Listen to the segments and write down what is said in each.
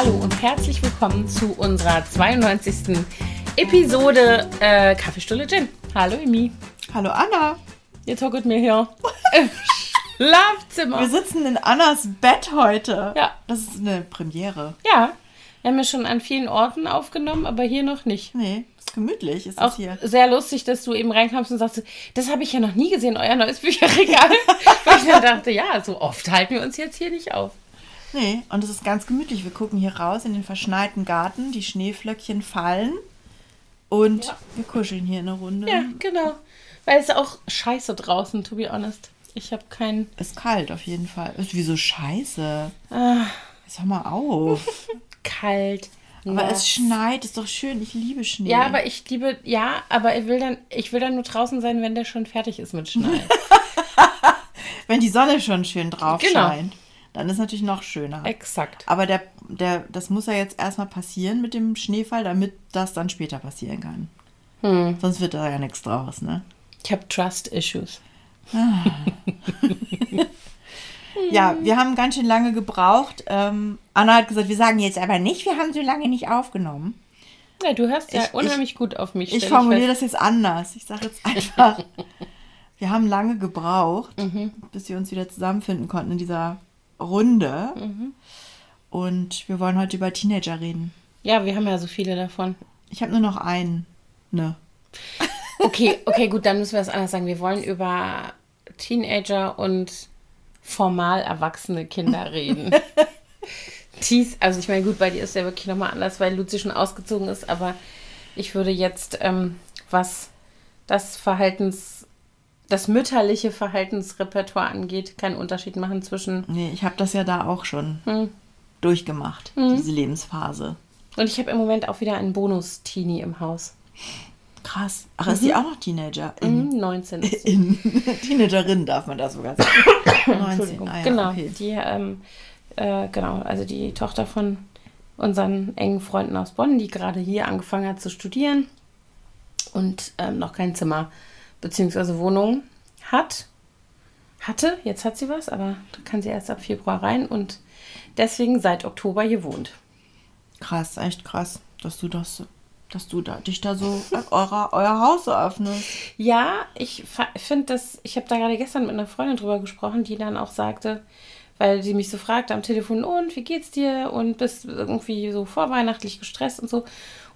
Hallo und herzlich willkommen zu unserer 92. Episode äh, Kaffeestulle Gin. Hallo Emi. Hallo Anna. Ihr talket mir hier im Schlafzimmer. Wir sitzen in Annas Bett heute. Ja. Das ist eine Premiere. Ja, wir haben ja schon an vielen Orten aufgenommen, aber hier noch nicht. Nee, ist gemütlich ist das Auch hier. sehr lustig, dass du eben reinkamst und sagst, das habe ich ja noch nie gesehen, euer neues Bücherregal. Weil ich dann dachte, ja, so oft halten wir uns jetzt hier nicht auf. Nee, und es ist ganz gemütlich. Wir gucken hier raus in den verschneiten Garten, die Schneeflöckchen fallen und Ja. wir kuscheln hier in eine Runde. Ja, genau. Weil es ist auch scheiße draußen, to be honest. Ich habe keinen. Ist kalt auf jeden Fall. Ist wieso scheiße? Ah, Jetzt hör mal auf. kalt. Aber nass. es schneit, ist doch schön. Ich liebe Schnee. Ja, aber ich liebe, ja, aber ich will dann, ich will dann nur draußen sein, wenn der schon fertig ist mit Schnee. Wenn die Sonne schon schön drauf Genau. scheint, dann ist natürlich noch schöner. Exakt. Aber der, der, das muss ja jetzt erstmal passieren mit dem Schneefall, damit das dann später passieren kann. Hm. Sonst wird da ja nichts draus, ne? Ich habe Trust Issues. Ja, wir haben ganz schön lange gebraucht. Ähm, Anna hat gesagt, wir sagen jetzt aber nicht, wir haben so lange nicht aufgenommen. Ja, du hörst ja Ich- unheimlich gut auf mich. Ich formuliere das jetzt anders. Ich sage jetzt einfach, wir haben lange gebraucht, Mhm. bis wir uns wieder zusammenfinden konnten in dieser Runde. Mhm. Und wir wollen heute über Teenager reden. Ja, wir haben ja so viele davon. Ich habe nur noch einen. Ne. Okay, okay, gut, dann müssen wir es anders sagen. Wir wollen über Teenager und formal erwachsene Kinder reden. Dies, also ich meine, gut, bei dir ist ja wirklich nochmal anders, weil Luzi schon ausgezogen ist, aber ich würde jetzt, ähm, was das Verhaltens, das mütterliche Verhaltensrepertoire angeht, keinen Unterschied machen zwischen. Nee, ich habe das ja da auch schon Hm. durchgemacht, diese Lebensphase. Und ich habe im Moment auch wieder einen Bonus-Teenie im Haus. Krass. Ach, ist die auch noch Teenager? Mhm, 19 ist sie. In Teenagerin darf man das sogar sagen. 19, Entschuldigung. ah ja, genau, okay. die, ähm, äh, genau, also die Tochter von unseren engen Freunden aus Bonn, die gerade hier angefangen hat zu studieren und ähm, noch kein Zimmer bzw. Wohnung hat. Hatte, jetzt hat sie was, aber da kann sie erst ab Februar rein und deswegen seit Oktober hier wohnt. Krass, echt krass, dass du das, dass du da, dich da so euer, euer Haus so öffnest. Ja, ich finde das, ich habe da gerade gestern mit einer Freundin drüber gesprochen, die dann auch sagte, weil sie mich so fragte am Telefon, und wie geht's dir? Und bist irgendwie so vorweihnachtlich gestresst und so.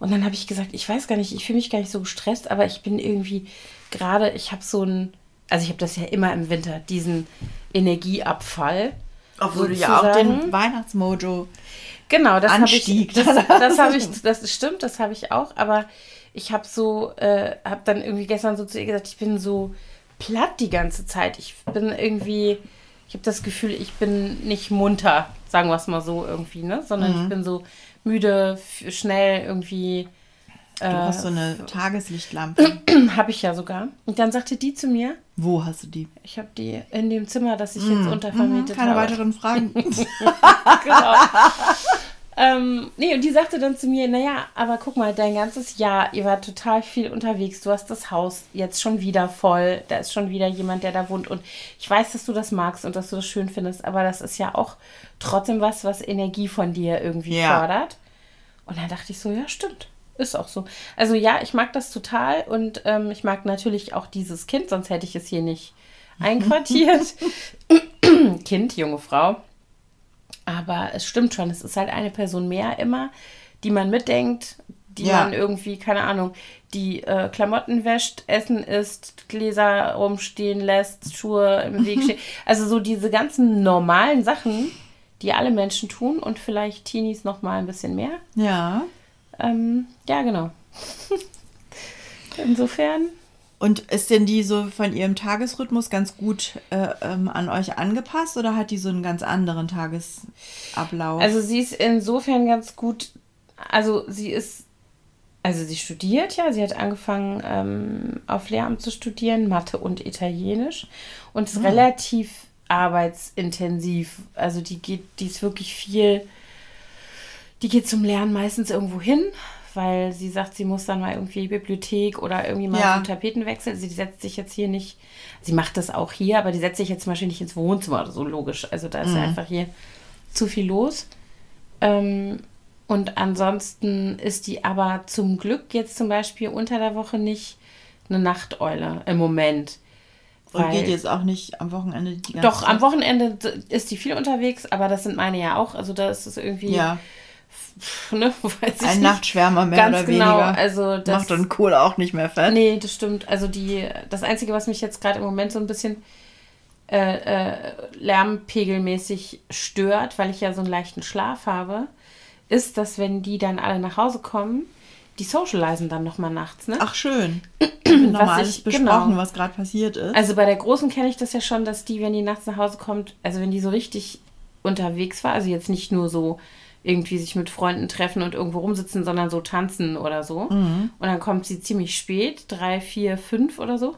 Und dann habe ich gesagt, ich weiß gar nicht, ich fühle mich gar nicht so gestresst, aber ich bin irgendwie gerade, ich habe so ein, also ich habe das ja immer im Winter, diesen Energieabfall. Obwohl du ja auch den Weihnachtsmojo. Genau, das habe ich. Das, das habe ich. Das stimmt, das habe ich auch. Aber ich habe so, äh, habe dann irgendwie gestern so zu ihr gesagt, ich bin so platt die ganze Zeit. Ich bin irgendwie, ich habe das Gefühl, ich bin nicht munter, sagen wir es mal so irgendwie, ne? Sondern Mhm. ich bin so müde, schnell irgendwie. Du Äh, hast so eine Tageslichtlampe. habe ich ja sogar. Und dann sagte die zu mir, Wo hast du die? ich habe die in dem Zimmer, das ich jetzt untervermietet Mhm, Keine habe. weiteren Fragen. genau. ähm, nee, und die sagte dann zu mir, naja, aber guck mal, dein ganzes Jahr, ihr wart total viel unterwegs, du hast das Haus jetzt schon wieder voll, da ist schon wieder jemand, der da wohnt und ich weiß, dass du das magst und dass du das schön findest, aber das ist ja auch trotzdem was, was Energie von dir irgendwie Ja. fördert. Und dann dachte ich so, ja, stimmt. Ist auch so. Also ja, ich mag das total und ähm, ich mag natürlich auch dieses Kind, sonst hätte ich es hier nicht einquartiert. kind, junge Frau. Aber es stimmt schon, es ist halt eine Person mehr immer, die man mitdenkt, die Ja. man irgendwie, keine Ahnung, die äh, Klamotten wäscht, Essen isst, Gläser rumstehen lässt, Schuhe im Weg stehen. Also so diese ganzen normalen Sachen, die alle Menschen tun und vielleicht Teenies noch mal ein bisschen mehr. ja. Ähm, ja, genau. Insofern, Und ist denn die so von ihrem Tagesrhythmus ganz gut äh, ähm, an euch angepasst oder hat die so einen ganz anderen Tagesablauf? also sie ist insofern ganz gut, also sie ist, also sie studiert ja, sie hat angefangen ähm, auf Lehramt zu studieren, Mathe und Italienisch und ist relativ arbeitsintensiv. Also die geht, die ist wirklich viel, die geht zum Lernen meistens irgendwo hin, weil sie sagt, sie muss dann mal irgendwie Bibliothek oder irgendwie mal Ja. einen Tapetenwechsel. Sie setzt sich jetzt hier nicht, sie macht das auch hier, aber die setzt sich jetzt zum Beispiel nicht ins Wohnzimmer oder so, logisch. Also da ist ja einfach hier zu viel los. Ähm, Und ansonsten ist die aber zum Glück jetzt zum Beispiel unter der Woche nicht eine Nachteule im Moment. Und geht jetzt auch nicht am Wochenende die ganze Doch, Zeit? am Wochenende ist die viel unterwegs, aber das sind meine ja auch. Also da ist es irgendwie. Ja. Ne, Ein Nachtschwärmer mehr Ganz oder genau, weniger. Also das, Macht dann Kohl auch nicht mehr fett. Nee, das stimmt. Also die, das Einzige, was mich jetzt gerade im Moment so ein bisschen äh, äh, lärmpegelmäßig stört, weil ich ja so einen leichten Schlaf habe, ist, dass wenn die dann alle nach Hause kommen, die socialisen dann nochmal nachts, ne? Ach, schön. nochmal alles besprochen, genau. was gerade passiert ist. Also bei der Großen kenne ich das ja schon, dass die, wenn die nachts nach Hause kommt, also wenn die so richtig unterwegs war, also jetzt nicht nur so irgendwie sich mit Freunden treffen und irgendwo rumsitzen, sondern so tanzen oder so. Mhm. Und dann kommt sie ziemlich spät, drei, vier, fünf oder so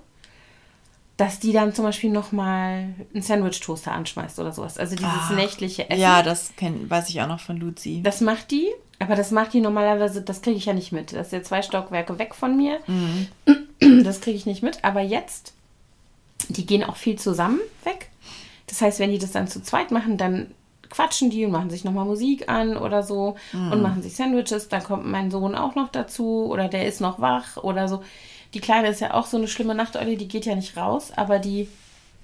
dass die dann zum Beispiel nochmal einen Sandwich-Toaster anschmeißt oder sowas. Also dieses ah, nächtliche Essen. Ja, das kenn, weiß ich auch noch von Luzi. Das macht die, aber das macht die normalerweise, das kriege ich ja nicht mit. Das ist ja zwei Stockwerke weg von mir. Mhm. Das kriege ich nicht mit. Aber jetzt, die gehen auch viel zusammen weg. Das heißt, wenn die das dann zu zweit machen, dann quatschen die und machen sich nochmal Musik an oder so mhm. und machen sich Sandwiches. Dann kommt mein Sohn auch noch dazu oder der ist noch wach oder so. Die Kleine ist ja auch so eine schlimme Nachteule, die geht ja nicht raus, aber die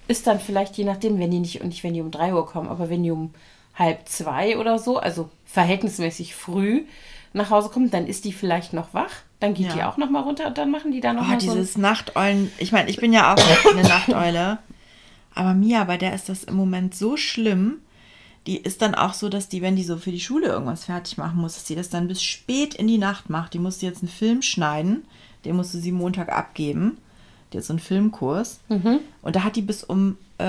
ist dann vielleicht, je nachdem, wenn die nicht, und nicht wenn die um 3 Uhr kommen, aber wenn die um halb zwei oder so, also verhältnismäßig früh nach Hause kommt, dann ist die vielleicht noch wach. Dann geht ja. die auch noch mal runter und dann machen die da noch oh, mal dieses so Nachteulen. Ich meine, ich bin ja auch eine Nachteule. Aber Mia, bei der ist das im Moment so schlimm. Die ist dann auch so, dass die, wenn die so für die Schule irgendwas fertig machen muss, dass sie das dann bis spät in die Nacht macht. Die muss jetzt einen Film schneiden den musste sie Montag abgeben. Die hat so einen Filmkurs. Mhm. Und da hat die bis um, äh,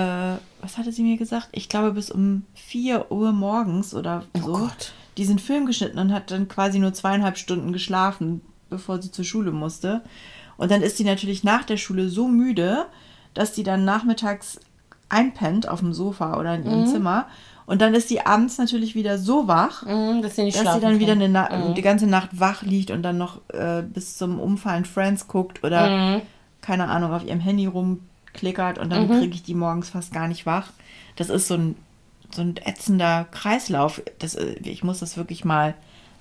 was hatte sie mir gesagt? Ich glaube, bis um 4 Uhr morgens oder oh so. Gott. diesen Film geschnitten und hat dann quasi nur zweieinhalb Stunden geschlafen, bevor sie zur Schule musste. Und dann ist sie natürlich nach der Schule so müde, dass sie dann nachmittags einpennt auf dem Sofa oder in ihrem mhm. Zimmer und dann ist sie abends natürlich wieder so wach, mm, dass, sie, dass sie, dann wieder eine mm. die ganze Nacht wach liegt und dann noch äh, bis zum Umfallen Friends guckt oder mm. keine Ahnung auf ihrem Handy rumklickert und dann -hmm. kriege ich die morgens fast gar nicht wach. Das ist so ein, so ein ätzender Kreislauf. Das, äh, ich muss das wirklich mal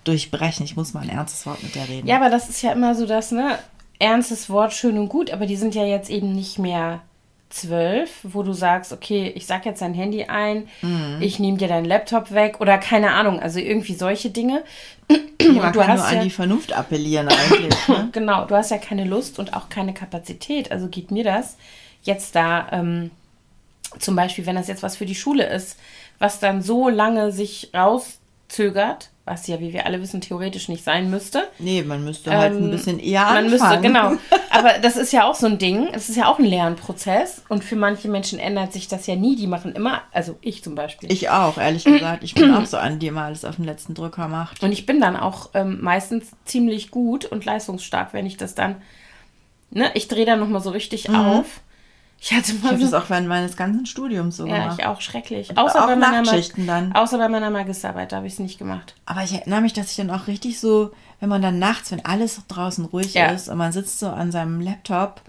durchbrechen. Ich muss mal ein ernstes Wort mit der reden. Ja, aber das ist ja immer so das, ne? Ernstes Wort, schön und gut, aber die sind ja jetzt eben nicht mehr zwölf, wo du sagst, okay, ich sag jetzt dein Handy ein, mhm. ich nehme dir deinen Laptop weg oder keine Ahnung, also irgendwie solche Dinge. Ja, man du kann nur ja, an die Vernunft appellieren eigentlich. Ne? genau, du hast ja keine Lust und auch keine Kapazität, also geht mir das jetzt da ähm, zum Beispiel, wenn das jetzt was für die Schule ist, was dann so lange sich rauszögert, was ja, wie wir alle wissen, theoretisch nicht sein müsste. Nee, man müsste halt ähm, ein bisschen eher man anfangen. Müsste, genau. Aber das ist ja auch so ein Ding. Es ist ja auch ein Lernprozess. Und für manche Menschen ändert sich das ja nie. Die machen immer, also ich zum Beispiel. Ich auch, ehrlich gesagt. Ich bin auch so an, die immer alles auf den letzten Drücker macht. Und ich bin dann auch ähm, meistens ziemlich gut und leistungsstark, wenn ich das dann, ne, ich drehe dann nochmal so richtig mhm. auf ich hatte mal. Ich habe das auch während meines ganzen Studiums so ja, gemacht. Ja, ich auch schrecklich. Außer auch bei meiner Nachtschichten dann. Außer bei meiner Magisterarbeit, da habe ich es nicht gemacht. Aber ich erinnere mich, dass ich dann auch richtig so, wenn man dann nachts, wenn alles draußen ruhig ja. ist und man sitzt so an seinem Laptop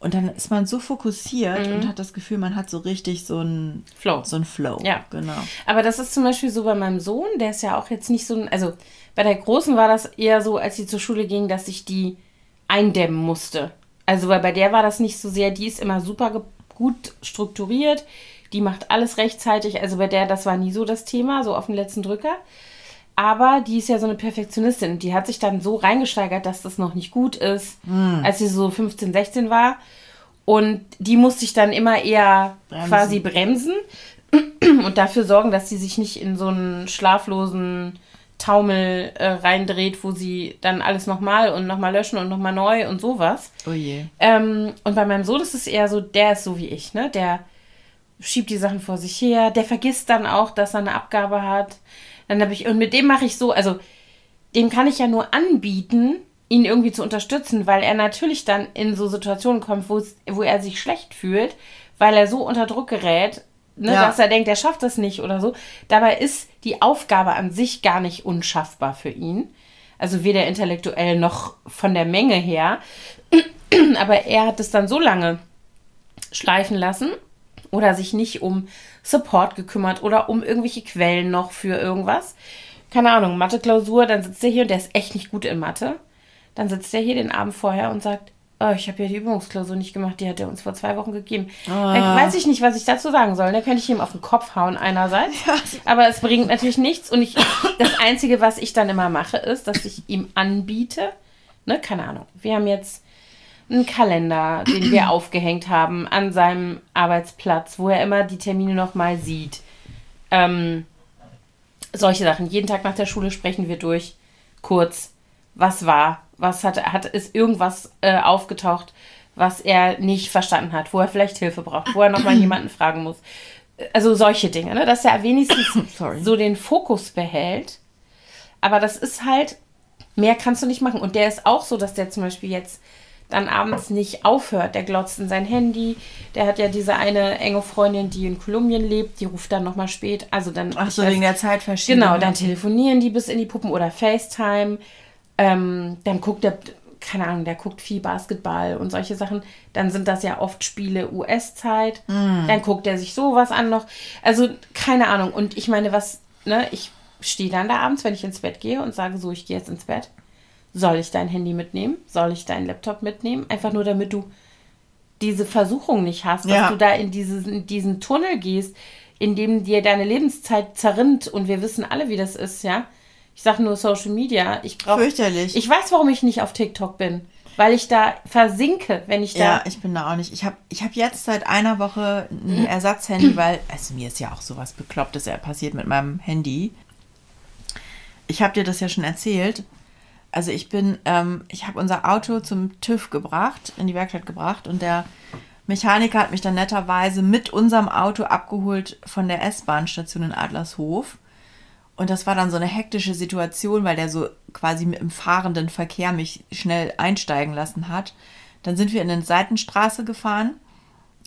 und dann ist man so fokussiert mhm. und hat das Gefühl, man hat so richtig so ein Flow. So ein Flow. Ja, genau. Aber das ist zum Beispiel so bei meinem Sohn, der ist ja auch jetzt nicht so ein, also bei der Großen war das eher so, als sie zur Schule ging, dass ich die eindämmen musste. Also, weil bei der war das nicht so sehr, die ist immer super gut strukturiert, die macht alles rechtzeitig. Also bei der, das war nie so das Thema, so auf den letzten Drücker. Aber die ist ja so eine Perfektionistin. Die hat sich dann so reingesteigert, dass das noch nicht gut ist, mhm. als sie so 15, 16 war. Und die musste ich dann immer eher bremsen. quasi bremsen und dafür sorgen, dass sie sich nicht in so einen schlaflosen Taumel äh, reindreht, wo sie dann alles nochmal und nochmal löschen und nochmal neu und sowas. Oh je. Ähm, und bei meinem Sohn ist es eher so, der ist so wie ich, ne? Der schiebt die Sachen vor sich her, der vergisst dann auch, dass er eine Abgabe hat. Dann habe ich, und mit dem mache ich so, also dem kann ich ja nur anbieten, ihn irgendwie zu unterstützen, weil er natürlich dann in so Situationen kommt, wo er sich schlecht fühlt, weil er so unter Druck gerät ne, ja. dass er denkt, er schafft das nicht oder so. Dabei ist die Aufgabe an sich gar nicht unschaffbar für ihn. Also weder intellektuell noch von der Menge her. Aber er hat es dann so lange schleifen lassen oder sich nicht um Support gekümmert oder um irgendwelche Quellen noch für irgendwas, keine Ahnung, Mathe-Klausur, dann sitzt er hier und der ist echt nicht gut in Mathe. Dann sitzt er hier den Abend vorher und sagt, oh, ich habe ja die Übungsklausur nicht gemacht, die hat er uns vor zwei Wochen gegeben. Ah. Dann weiß ich nicht, was ich dazu sagen soll. Da könnte ich ihm auf den Kopf hauen einerseits. Aber es bringt natürlich nichts. Und ich, das Einzige, was ich dann immer mache, ist, dass ich ihm anbiete, ne, keine Ahnung, wir haben jetzt einen Kalender, den wir aufgehängt haben an seinem Arbeitsplatz, wo er immer die Termine nochmal sieht. Ähm, solche Sachen. Jeden Tag nach der Schule sprechen wir durch, kurz, was war, was hat, hat ist irgendwas äh, aufgetaucht, was er nicht verstanden hat, wo er vielleicht Hilfe braucht, wo er nochmal jemanden fragen muss. Also solche Dinge, ne? dass er wenigstens so den Fokus behält. Aber das ist halt, mehr kannst du nicht machen. Und der ist auch so, dass der zum Beispiel jetzt dann abends nicht aufhört. Der glotzt in sein Handy. Der hat ja diese eine enge Freundin, die in Kolumbien lebt, die ruft dann nochmal spät. Also dann. Ach so, wegen der Zeitverschiebung. Genau, dann telefonieren die bis in die Puppen oder FaceTime. Ähm, dann guckt der, keine Ahnung, der guckt viel Basketball und solche Sachen. Dann sind das ja oft Spiele US-Zeit. Dann guckt er sich sowas an noch. Also, keine Ahnung. Und ich meine, was, ne, ich stehe dann da abends, wenn ich ins Bett gehe und sage so, ich gehe jetzt ins Bett. Soll ich dein Handy mitnehmen? Soll ich deinen Laptop mitnehmen? Einfach nur, damit du diese Versuchung nicht hast, dass Ja. du da in, dieses, in diesen Tunnel gehst, in dem dir deine Lebenszeit zerrinnt und wir wissen alle, wie das ist, ja. Ich sage nur Social Media. Ich brauche. Fürchterlich. Ich weiß, warum ich nicht auf TikTok bin. Weil ich da versinke, wenn ich da. Ja, ich bin da auch nicht. Ich habe ich hab jetzt seit einer Woche ein Ersatzhandy, weil, also mir ist ja auch sowas Beklopptes passiert mit meinem Handy. Ich habe dir das ja schon erzählt. Also ich bin, ähm, ich habe unser Auto zum TÜV gebracht, in die Werkstatt gebracht und der Mechaniker hat mich dann netterweise mit unserem Auto abgeholt von der S-Bahn-Station in Adlershof. Und das war dann so eine hektische Situation, weil der so quasi mit dem fahrenden Verkehr mich schnell einsteigen lassen hat. Dann sind wir in eine Seitenstraße gefahren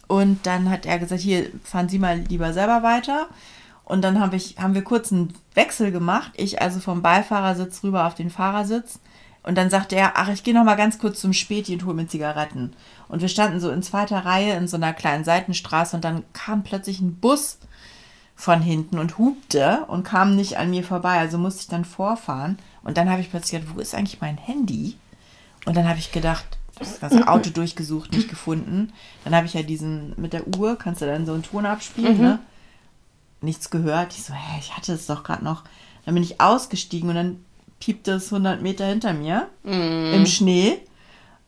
und dann hat er gesagt, hier fahren Sie mal lieber selber weiter. Und dann hab ich, haben wir kurz einen Wechsel gemacht. Ich also vom Beifahrersitz rüber auf den Fahrersitz. Und dann sagte er, ach, ich gehe noch mal ganz kurz zum Späti und hole mir Zigaretten. Und wir standen so in zweiter Reihe in so einer kleinen Seitenstraße und dann kam plötzlich ein Bus von hinten und hupte und kam nicht an mir vorbei. Also musste ich dann vorfahren. Und dann habe ich plötzlich gedacht, wo ist eigentlich mein Handy? Und dann habe ich gedacht, das ganze Auto durchgesucht, nicht gefunden. Dann habe ich ja diesen mit der Uhr, kannst du dann so einen Ton abspielen, ne? Nichts gehört. Ich so, hä, ich hatte es doch gerade noch. Dann bin ich ausgestiegen und dann piepte es 100 Meter hinter mir im Schnee.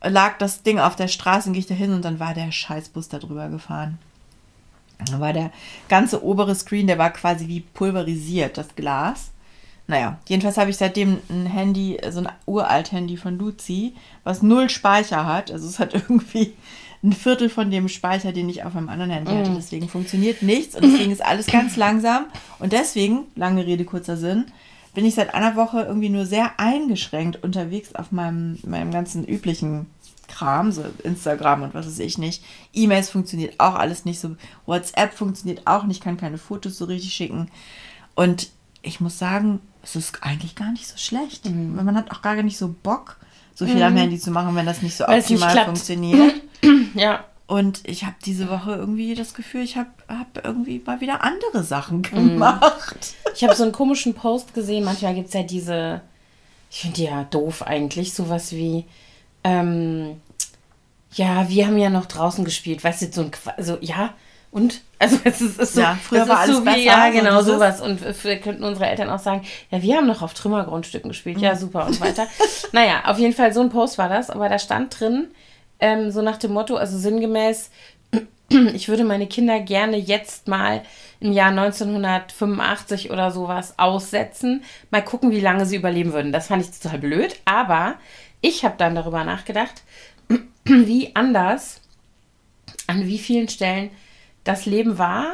Lag das Ding auf der Straße und gehe ich da hin und dann war der Scheißbus da drüber gefahren. Da war der ganze obere Screen, der war quasi wie pulverisiert, das Glas. Naja, jedenfalls habe ich seitdem ein Handy, so ein uralt Handy von Luzi, was null Speicher hat. Also es hat irgendwie ein Viertel von dem Speicher, den ich auf einem anderen Handy hatte. Deswegen funktioniert nichts und deswegen ist alles ganz langsam. Und deswegen, lange Rede, kurzer Sinn, bin ich seit einer Woche irgendwie nur sehr eingeschränkt unterwegs auf meinem, meinem ganzen üblichen Kram, so Instagram und was weiß ich nicht. E-Mails funktioniert auch alles nicht so. WhatsApp funktioniert auch nicht, kann keine Fotos so richtig schicken. Und ich muss sagen, es ist eigentlich gar nicht so schlecht. Mhm. Man hat auch gar nicht so Bock, so viel am Handy zu machen, wenn das nicht so Weil es nicht optimal klappt. funktioniert. Ja. Und ich habe diese Woche irgendwie das Gefühl, ich habe hab irgendwie mal wieder andere Sachen Mhm. gemacht. Ich habe so einen komischen Post gesehen. Manchmal gibt es ja diese, ich finde die ja doof eigentlich, sowas wie, ähm, ja, wir haben ja noch draußen gespielt, weißt du, so ein, Qua- also ja, und? Also es ist, ist so, Ja, früher war alles so wie, besser, ja, so genau, dieses- sowas. Und wir könnten unsere Eltern auch sagen, ja, wir haben noch auf Trümmergrundstücken gespielt, ja, super und so weiter. naja, auf jeden Fall so ein Post war das, aber da stand drin, ähm, so nach dem Motto, also sinngemäß, ich würde meine Kinder gerne jetzt mal im Jahr 1985 oder sowas aussetzen. Mal gucken, wie lange sie überleben würden. Das fand ich total blöd. Aber ich habe dann darüber nachgedacht, wie anders, an wie vielen Stellen das Leben war,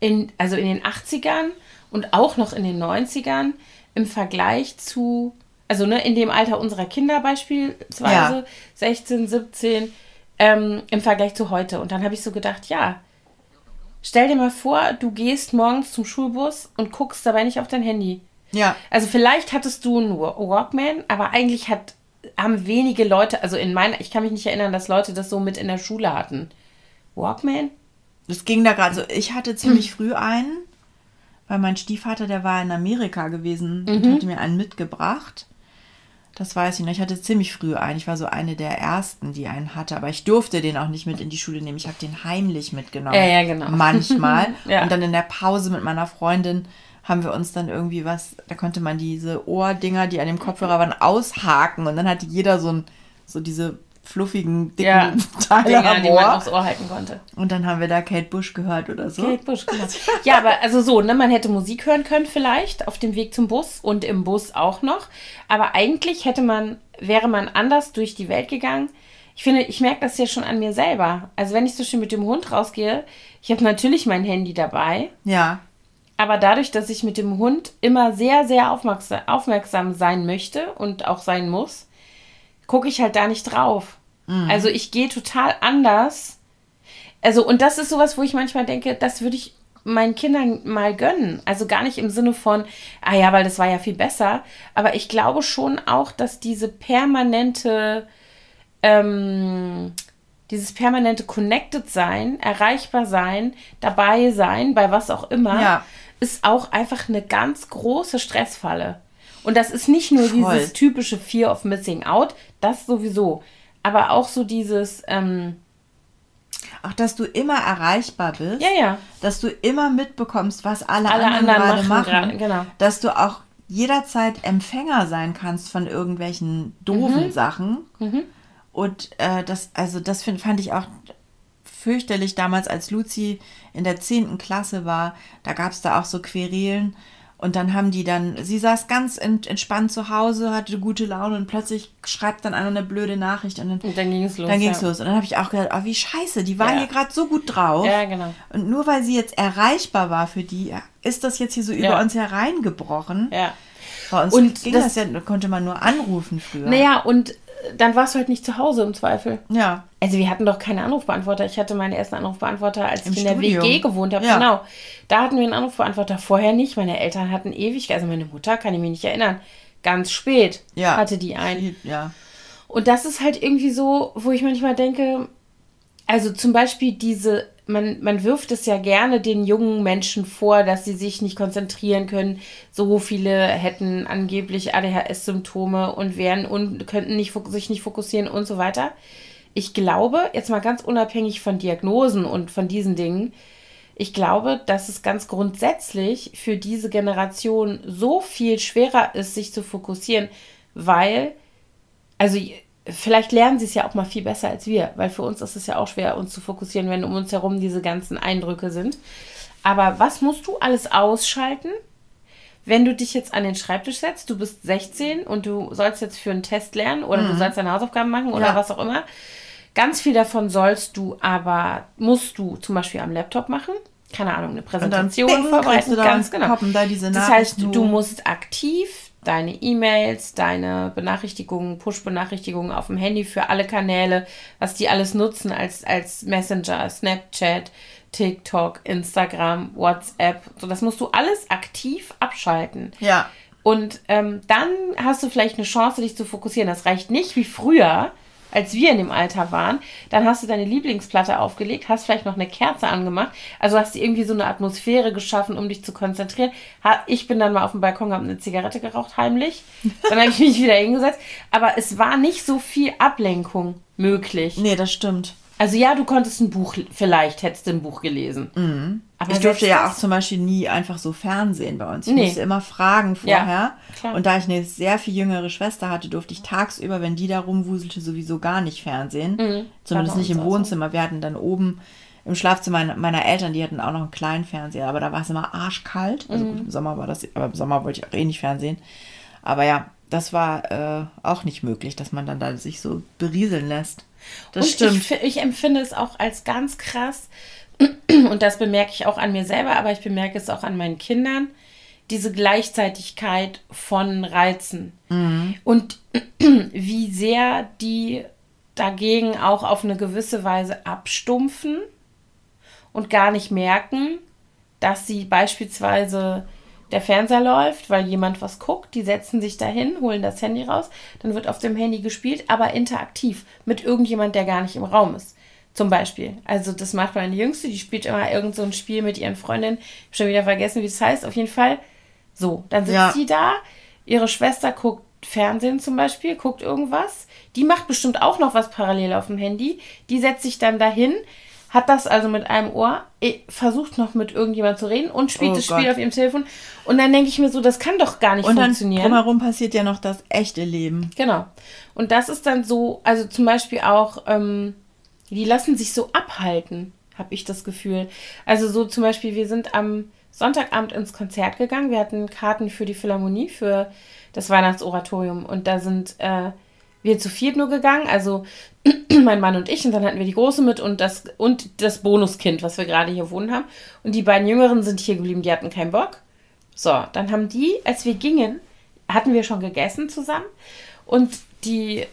in, also in den 80ern und auch noch in den 90ern im Vergleich zu, also ne, in dem Alter unserer Kinder beispielsweise, Ja. 16, 17, ähm, im Vergleich zu heute. Und dann habe ich so gedacht, ja, stell dir mal vor, du gehst morgens zum Schulbus und guckst dabei nicht auf dein Handy. Ja. Also vielleicht hattest du einen Wa- Walkman, aber eigentlich hat, haben wenige Leute, also in meiner, ich kann mich nicht erinnern, dass Leute das so mit in der Schule hatten. Walkman? Das ging da gerade so. Ich hatte ziemlich früh einen. weil mein Stiefvater, der war in Amerika gewesen Mhm. und hatte mir einen mitgebracht. Das weiß ich noch. Ich hatte ziemlich früh einen. Ich war so eine der ersten, die einen hatte. Aber ich durfte den auch nicht mit in die Schule nehmen. Ich habe den heimlich mitgenommen. Ja, ja, genau. Manchmal. Ja. Und dann in der Pause mit meiner Freundin haben wir uns dann irgendwie was, da konnte man diese Ohrdinger, die an dem Kopfhörer waren, aushaken. Und dann hatte jeder so, ein, so diese fluffigen, dicken Ja, Teile Dinger, am die man Ohr. aufs Ohr halten konnte. Und dann haben wir da Kate Bush gehört oder so. Kate Bush, genau. Ja, aber also so, ne, man hätte Musik hören können vielleicht auf dem Weg zum Bus und im Bus auch noch. Aber eigentlich hätte man, wäre man anders durch die Welt gegangen. Ich finde, ich merke das ja schon an mir selber. Also wenn ich so schön mit dem Hund rausgehe, ich habe natürlich mein Handy dabei. Ja. Aber dadurch, dass ich mit dem Hund immer sehr, sehr aufmerksam, aufmerksam sein möchte und auch sein muss, gucke ich halt da nicht drauf. Also ich gehe total anders. Also, und das ist sowas, wo ich manchmal denke, das würde ich meinen Kindern mal gönnen. Also gar nicht im Sinne von, ah ja, weil das war ja viel besser. Aber ich glaube schon auch, dass diese permanente, ähm, dieses permanente Connected sein, erreichbar sein, dabei sein, bei was auch immer, Ja. Ist auch einfach eine ganz große Stressfalle. Und das ist nicht nur Voll. dieses typische Fear of Missing Out, das sowieso, aber auch so dieses, ähm, Auch, dass du immer erreichbar bist. ja, ja, Dass du immer mitbekommst, was alle, Alle anderen, anderen gerade machen machen. genau. Dass du auch jederzeit Empfänger sein kannst von irgendwelchen doofen Mhm. Sachen. Und äh, das, also das find, fand ich auch fürchterlich damals, als Luzi in der 10. Klasse war. Da gab es da auch so Querelen. Und dann haben die dann, sie saß ganz ent, entspannt zu Hause, hatte gute Laune und plötzlich schreibt dann einer eine blöde Nachricht und dann, und dann ging es los. dann ging's ja. los. Und dann habe ich auch gedacht, oh, wie scheiße, die war Ja. hier gerade so gut drauf. Ja, genau. Und nur weil sie jetzt erreichbar war für die, ist das jetzt hier so über Ja. uns hereingebrochen. Ja. Bei uns Und ging das- das, ja, konnte man nur anrufen früher. Naja, und dann warst du halt nicht zu Hause im Zweifel. Ja. Also wir hatten doch keine Anrufbeantworter. Ich hatte meinen ersten Anrufbeantworter, als Im ich in der Studium. WG gewohnt habe. Ja. Genau. Da hatten wir einen Anrufbeantworter. Vorher nicht. Meine Eltern hatten ewig, also meine Mutter, kann ich mich nicht erinnern, ganz spät Ja. hatte die einen. Ja. Und das ist halt irgendwie so, wo ich manchmal denke, also zum Beispiel diese, man, man wirft es ja gerne den jungen Menschen vor, dass sie sich nicht konzentrieren können. So viele hätten angeblich ADHS-Symptome und wären und könnten nicht, sich nicht fokussieren und so weiter. Ich glaube, jetzt mal ganz unabhängig von Diagnosen und von diesen Dingen, ich glaube, dass es ganz grundsätzlich für diese Generation so viel schwerer ist, sich zu fokussieren, weil also vielleicht lernen sie es ja auch mal viel besser als wir, weil für uns ist es ja auch schwer, uns zu fokussieren, wenn um uns herum diese ganzen Eindrücke sind. Aber was musst du alles ausschalten, wenn du dich jetzt an den Schreibtisch setzt, du bist 16 und du sollst jetzt für einen Test lernen oder du sollst deine Hausaufgaben machen oder Ja. was auch immer. Ganz viel davon sollst du aber, musst du zum Beispiel am Laptop machen. Keine Ahnung, eine Präsentation vorbereiten. Ganz genau. poppen da das heißt, du musst aktiv deine E-Mails, deine Benachrichtigungen, Push-Benachrichtigungen auf dem Handy für alle Kanäle, was die alles nutzen als, als Messenger, Snapchat, TikTok, Instagram, WhatsApp. So, das musst du alles aktiv abschalten. Ja. Und ähm, dann hast du vielleicht eine Chance, dich zu fokussieren. Das reicht nicht wie früher, als wir in dem Alter waren. Dann hast du deine Lieblingsplatte aufgelegt, hast vielleicht noch eine Kerze angemacht. Also hast du irgendwie so eine Atmosphäre geschaffen, um dich zu konzentrieren. Ich bin dann mal auf dem Balkon, habe eine Zigarette geraucht, heimlich. Dann habe ich mich wieder hingesetzt. Aber es war nicht so viel Ablenkung möglich. Nee, das stimmt. Also ja, du konntest ein Buch, vielleicht hättest du ein Buch gelesen. Aber Mhm. Ich selbst durfte ja auch zum Beispiel nie einfach so Fernsehen bei uns. Ich Nee. musste immer fragen Ja, vorher. klar. und da ich eine sehr viel jüngere Schwester hatte, durfte ich tagsüber, wenn die da rumwuselte, sowieso gar nicht Fernsehen. Zumindest Mhm. Bei nicht im so. Wohnzimmer. Wir hatten dann oben im Schlafzimmer meiner Eltern, die hatten auch noch einen kleinen Fernseher, aber da war es immer arschkalt. Also Mhm. gut, im Sommer war das, aber im Sommer wollte ich auch eh nicht Fernsehen. Aber ja, das war äh, auch nicht möglich, dass man dann da sich so berieseln lässt. Das und stimmt. Ich, ich empfinde es auch als ganz krass, und das bemerke ich auch an mir selber, aber ich bemerke es auch an meinen Kindern, diese Gleichzeitigkeit von Reizen. Und wie sehr die dagegen auch auf eine gewisse Weise abstumpfen und gar nicht merken, dass sie beispielsweise der Fernseher läuft, weil jemand was guckt, die setzen sich dahin, holen das Handy raus, dann wird auf dem Handy gespielt, aber interaktiv mit irgendjemand, der gar nicht im Raum ist. Zum Beispiel. Also das macht meine Jüngste, die spielt immer irgend so ein Spiel mit ihren Freundinnen. Ich habe schon wieder vergessen, wie das heißt. Auf jeden Fall. So, dann sitzt Ja. sie da. Ihre Schwester guckt Fernsehen zum Beispiel, guckt irgendwas. Die macht bestimmt auch noch was parallel auf dem Handy. Die setzt sich dann dahin, hat das also mit einem Ohr, eh, versucht noch mit irgendjemand zu reden und spielt Oh das Spiel Gott. auf ihrem Telefon. Und dann denke ich mir so, das kann doch gar nicht Und funktionieren. drumherum passiert ja noch das echte Leben. Genau. Und das ist dann so, also zum Beispiel auch, ähm, die lassen sich so abhalten, habe ich das Gefühl. Also so zum Beispiel, wir sind am Sonntagabend ins Konzert gegangen. Wir hatten Karten für die Philharmonie, für das Weihnachtsoratorium. Und da sind äh, wir zu viert nur gegangen, also mein Mann und ich. Und dann hatten wir die Große mit und das, und das Bonuskind, was wir gerade hier wohnen haben. Und die beiden Jüngeren sind hier geblieben, die hatten keinen Bock. So, dann haben die, als wir gingen, hatten wir schon gegessen zusammen. Und die,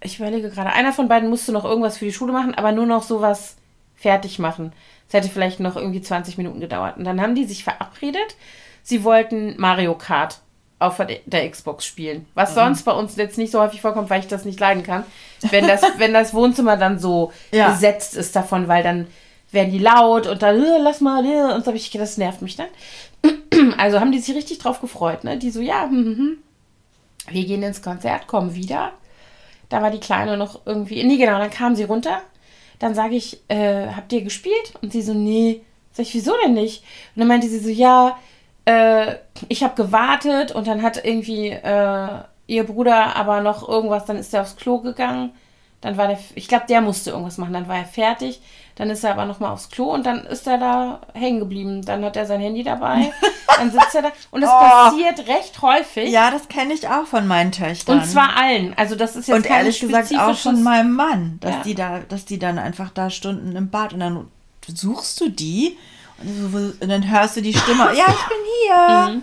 ich überlege gerade, einer von beiden musste noch irgendwas für die Schule machen, aber nur noch sowas fertig machen. Es hätte vielleicht noch irgendwie 20 Minuten gedauert. Und dann haben die sich verabredet, sie wollten Mario Kart auf der Xbox spielen. Was sonst bei uns jetzt nicht so häufig vorkommt, weil ich das nicht leiden kann. Wenn das, wenn das Wohnzimmer dann so Ja. besetzt ist davon, weil dann werden die laut und dann, "Äh, lass mal, äh", und so habe ich gedacht, das nervt mich dann. Also haben die sich richtig drauf gefreut, ne? Die so, ja, hm, hm, hm. wir gehen ins Konzert, kommen wieder. Da war die Kleine noch irgendwie, nee, genau, dann kam sie runter. Dann sage ich, äh, habt ihr gespielt? Und sie so, nee. Sag ich, wieso denn nicht? Und dann meinte sie so, ja, äh, ich habe gewartet und dann hat irgendwie äh, ihr Bruder aber noch irgendwas, dann ist er aufs Klo gegangen. Dann war der, ich glaube, der musste irgendwas machen. Dann war er fertig. Dann ist er aber nochmal aufs Klo und dann ist er da hängen geblieben. Dann hat er sein Handy dabei. Dann sitzt er da. Und es Oh. passiert recht häufig. Ja, das kenne ich auch von meinen Töchtern. Und zwar allen. Also das ist jetzt und ehrlich gesagt auch von meinem Mann, dass Ja. die da, dass die dann einfach da Stunden im Bad und dann suchst du die und, dann hörst du die Stimme. ja, ich bin hier. Mhm.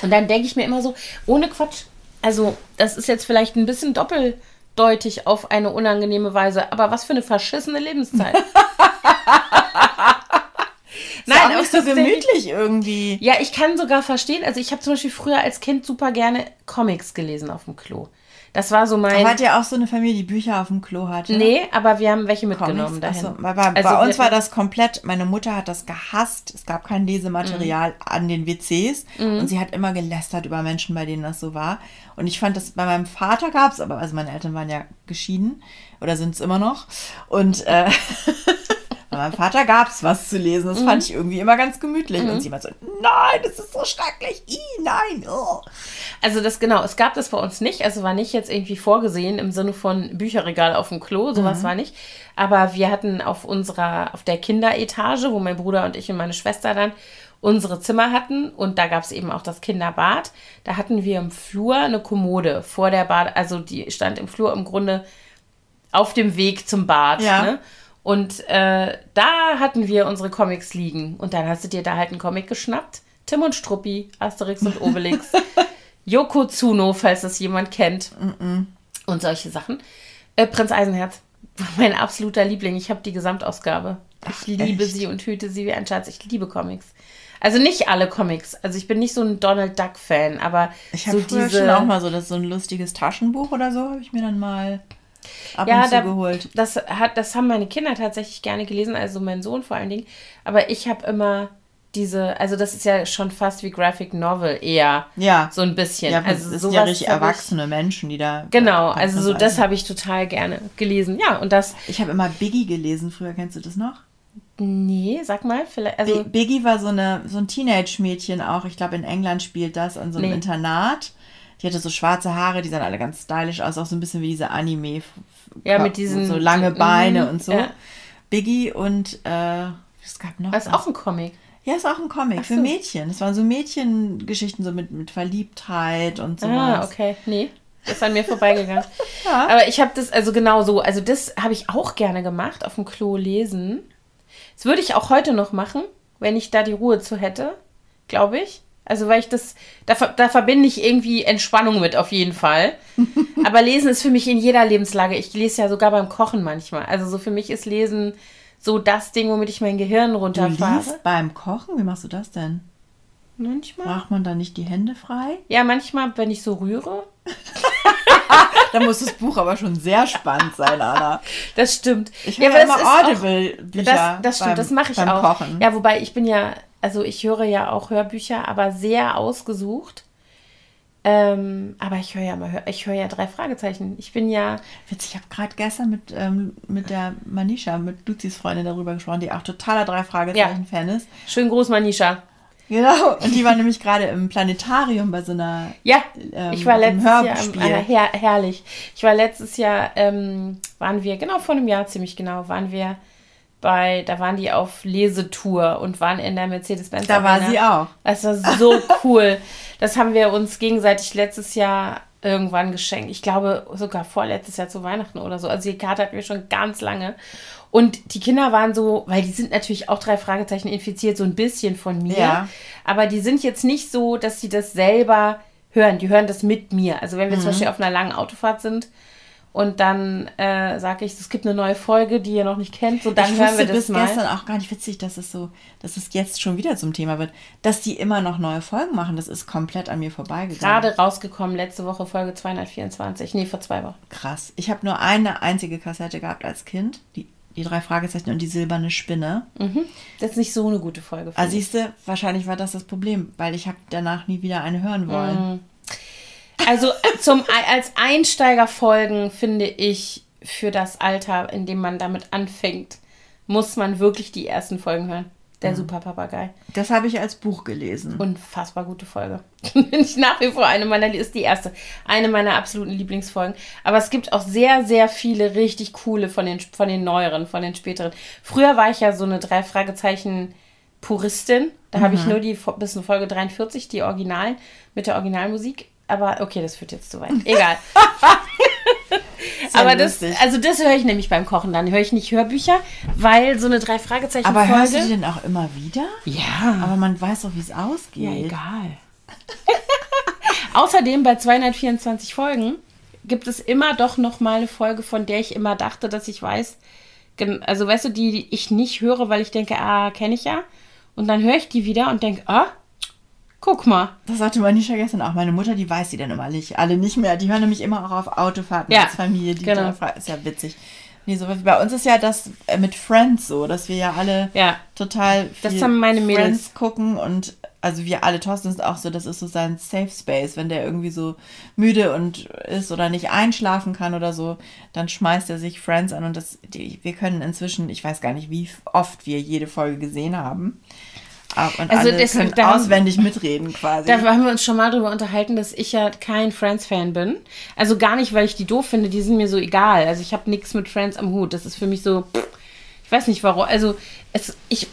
Und dann denke ich mir immer so, ohne Quatsch. Also, das ist jetzt vielleicht ein bisschen doppeldeutig auf eine unangenehme Weise, aber was für eine verschissene Lebenszeit. Nein, auch aber so gemütlich irgendwie. Ja, ich kann sogar verstehen. Also, ich habe zum Beispiel früher als Kind super gerne Comics gelesen auf dem Klo. Das war so mein. Aber hat ja auch so eine Familie, die Bücher auf dem Klo hatte? nee, aber wir haben welche mitgenommen Comics? dahin. Achso, bei, bei, Also bei uns war das komplett, meine Mutter hat das gehasst. Es gab kein Lesematerial Mhm. an den WCs und sie hat immer gelästert über Menschen, bei denen das so war. Und ich fand das, bei meinem Vater gab es, aber also meine Eltern waren ja geschieden oder sind es immer noch. Und äh, bei meinem Vater gab es was zu lesen. Das Mhm. fand ich irgendwie immer ganz gemütlich. Und sie immer so, nein, das ist so schrecklich. Ih, nein. Oh. Also das genau, es gab das bei uns nicht, also war nicht jetzt irgendwie vorgesehen im Sinne von Bücherregal auf dem Klo, sowas Mhm. war nicht. Aber wir hatten auf unserer, auf der Kinderetage, wo mein Bruder und ich und meine Schwester dann unsere Zimmer hatten und da gab es eben auch das Kinderbad. Da hatten wir im Flur eine Kommode vor der Bad, also die stand im Flur im Grunde auf dem Weg zum Bad. Ja. Ne? Und äh, da hatten wir unsere Comics liegen. Und dann hast du dir da halt einen Comic geschnappt. Tim und Struppi, Asterix und Obelix, Yoko Tsuno, falls das jemand kennt. Und solche Sachen. Äh, Prinz Eisenherz war mein absoluter Liebling. Ich habe die Gesamtausgabe. Ich liebe echt? sie und hüte sie wie ein Schatz. Ich liebe Comics. Also nicht alle Comics. Also ich bin nicht so ein Donald Duck Fan, aber Ich so habe früher diese schon auch mal so, das, so ein lustiges Taschenbuch oder so, habe ich mir dann mal ab ja, und zu da, geholt. das hat, das haben meine Kinder tatsächlich gerne gelesen, also mein Sohn vor allen Dingen. Aber ich habe immer diese, also das ist ja schon fast wie Graphic Novel eher Ja. so ein bisschen. Ja, also das sind ja richtig hab ich- erwachsene Menschen, die da. Genau, also so das habe ich total gerne gelesen. Ja, und das, Ich habe immer Biggie gelesen früher, kennst du das noch? nee, sag mal, vielleicht, also, Biggie war so, eine, so ein Teenage-Mädchen auch, ich glaube in England spielt das an so einem Nee. Internat. Die hatte so schwarze Haare, die sahen alle ganz stylisch aus, auch so ein bisschen wie diese Anime. Ja, mit diesen- So lange Beine und so. ja. Biggie und äh, es gab noch. das ist was. auch ein Comic. Ja, ist auch ein Comic Ach für so. Mädchen. Das waren so Mädchengeschichten, so mit, mit Verliebtheit und so. Ah, okay. Nee, das ist an mir vorbeigegangen. Ja. Aber ich habe das, also genau so, also das habe ich auch gerne gemacht, auf dem Klo lesen. Das würde ich auch heute noch machen, wenn ich da die Ruhe zu hätte, glaube ich. Also weil ich das, da, da verbinde ich irgendwie Entspannung mit, auf jeden Fall. Aber Lesen ist für mich in jeder Lebenslage. Ich lese ja sogar beim Kochen manchmal. Also so für mich ist Lesen so das Ding, womit ich mein Gehirn Du runterfahre. liest beim Kochen? Wie machst du das denn? Manchmal. Braucht man da nicht die Hände frei? Ja, manchmal, wenn ich so rühre. da muss das Buch aber schon sehr spannend sein, Anna. Das stimmt. Ich Ja, höre ja, aber immer Audible-Bücher. Das, das stimmt, beim- das mache ich beim auch. Kochen. Ja, wobei ich bin ja, also ich höre ja auch Hörbücher, aber sehr ausgesucht. Ähm, aber ich höre ja mal, ich höre ja drei Fragezeichen. Ich bin ja, Witzig, ich habe gerade gestern mit, ähm, mit der Manisha, mit Luzis Freundin darüber gesprochen, die auch totaler drei Fragezeichen-Fan ist. schön groß, Manisha. Genau. Und die war nämlich gerade im Planetarium bei so einer. Ja, Ähm, ich war letztes Jahr, äh, her, herrlich. Ich war letztes Jahr, ähm, waren wir, genau vor einem Jahr ziemlich genau, waren wir bei, da waren die auf Lesetour und waren in der Mercedes-Benz. Da war sie auch. Das war so cool. Das haben wir uns gegenseitig letztes Jahr irgendwann geschenkt. Ich glaube sogar vorletztes Jahr zu Weihnachten oder so. Also die Karte hatten wir schon ganz lange. Und die Kinder waren so, weil die sind natürlich auch drei Fragezeichen infiziert, so ein bisschen von mir. Ja. Aber die sind jetzt nicht so, dass sie das selber hören. Die hören das mit mir. Also wenn wir Mhm. zum Beispiel auf einer langen Autofahrt sind und dann äh, sage ich, es gibt eine neue Folge, die ihr noch nicht kennt, so dann ich hören wir das bis mal. gestern auch gar nicht witzig, dass es so, dass es jetzt schon wieder zum Thema wird, dass die immer noch neue Folgen machen. Das ist komplett an mir vorbeigegangen. Gerade rausgekommen, letzte Woche Folge 224. Nee, vor zwei Wochen. krass. Ich habe nur eine einzige Kassette gehabt als Kind, die, die drei Fragezeichen und die silberne Spinne. Das ist nicht so eine gute Folge. Also ich. siehst du, wahrscheinlich war das das Problem, weil ich habe danach nie wieder eine hören wollen. Also zum, als Einsteigerfolgen finde ich für das Alter, in dem man damit anfängt, muss man wirklich die ersten Folgen hören. Der Super Papagei. Das habe ich als Buch gelesen. Unfassbar gute Folge. Finde ich nach wie vor eine meiner, ist die erste, eine meiner absoluten Lieblingsfolgen. Aber es gibt auch sehr, sehr viele richtig coole von den, von den neueren, von den späteren. Früher war ich ja so eine drei Fragezeichen Puristin. Da habe ich nur die bis in Folge 43, die Originalen, mit der Originalmusik. Aber okay, das führt jetzt zu weit. Egal. Aber das, also das höre ich nämlich beim Kochen. Dann höre ich nicht Hörbücher, weil so eine drei Fragezeichen Aber Folge. hörst du die denn auch immer wieder? ja. Aber man weiß doch, wie es ausgeht. Ja, egal. Außerdem bei 224 Folgen gibt es immer doch noch mal eine Folge, von der ich immer dachte, dass ich weiß, also weißt du, die ich nicht höre, weil ich denke, ah, kenne ich ja. Und dann höre ich die wieder und denke, ah, guck mal. Das sagte Manisha gestern auch. Meine Mutter, die weiß die dann immer nicht. Alle nicht mehr. Die hören nämlich immer auch auf Autofahrten Ja, als Familie. Die genau. drei Fra- Ist ja witzig. Nee, so, bei uns ist ja das äh, mit Friends so, dass wir ja alle Ja. total Das viel haben meine Friends Mädels. gucken und also wir alle, Thorsten ist auch so, das ist so sein Safe Space, wenn der irgendwie so müde und ist oder nicht einschlafen kann oder so, dann schmeißt er sich Friends an und das, die, wir können inzwischen, ich weiß gar nicht, wie oft wir jede Folge gesehen haben. Und Also alle das- können da auswendig mitreden quasi. Da haben wir uns schon mal drüber unterhalten, dass ich ja kein Friends-Fan bin. Also gar nicht, weil ich die doof finde, die sind mir so egal. Also ich habe nichts mit Friends am Hut. Das ist für mich so, ich weiß nicht warum. Also es, ich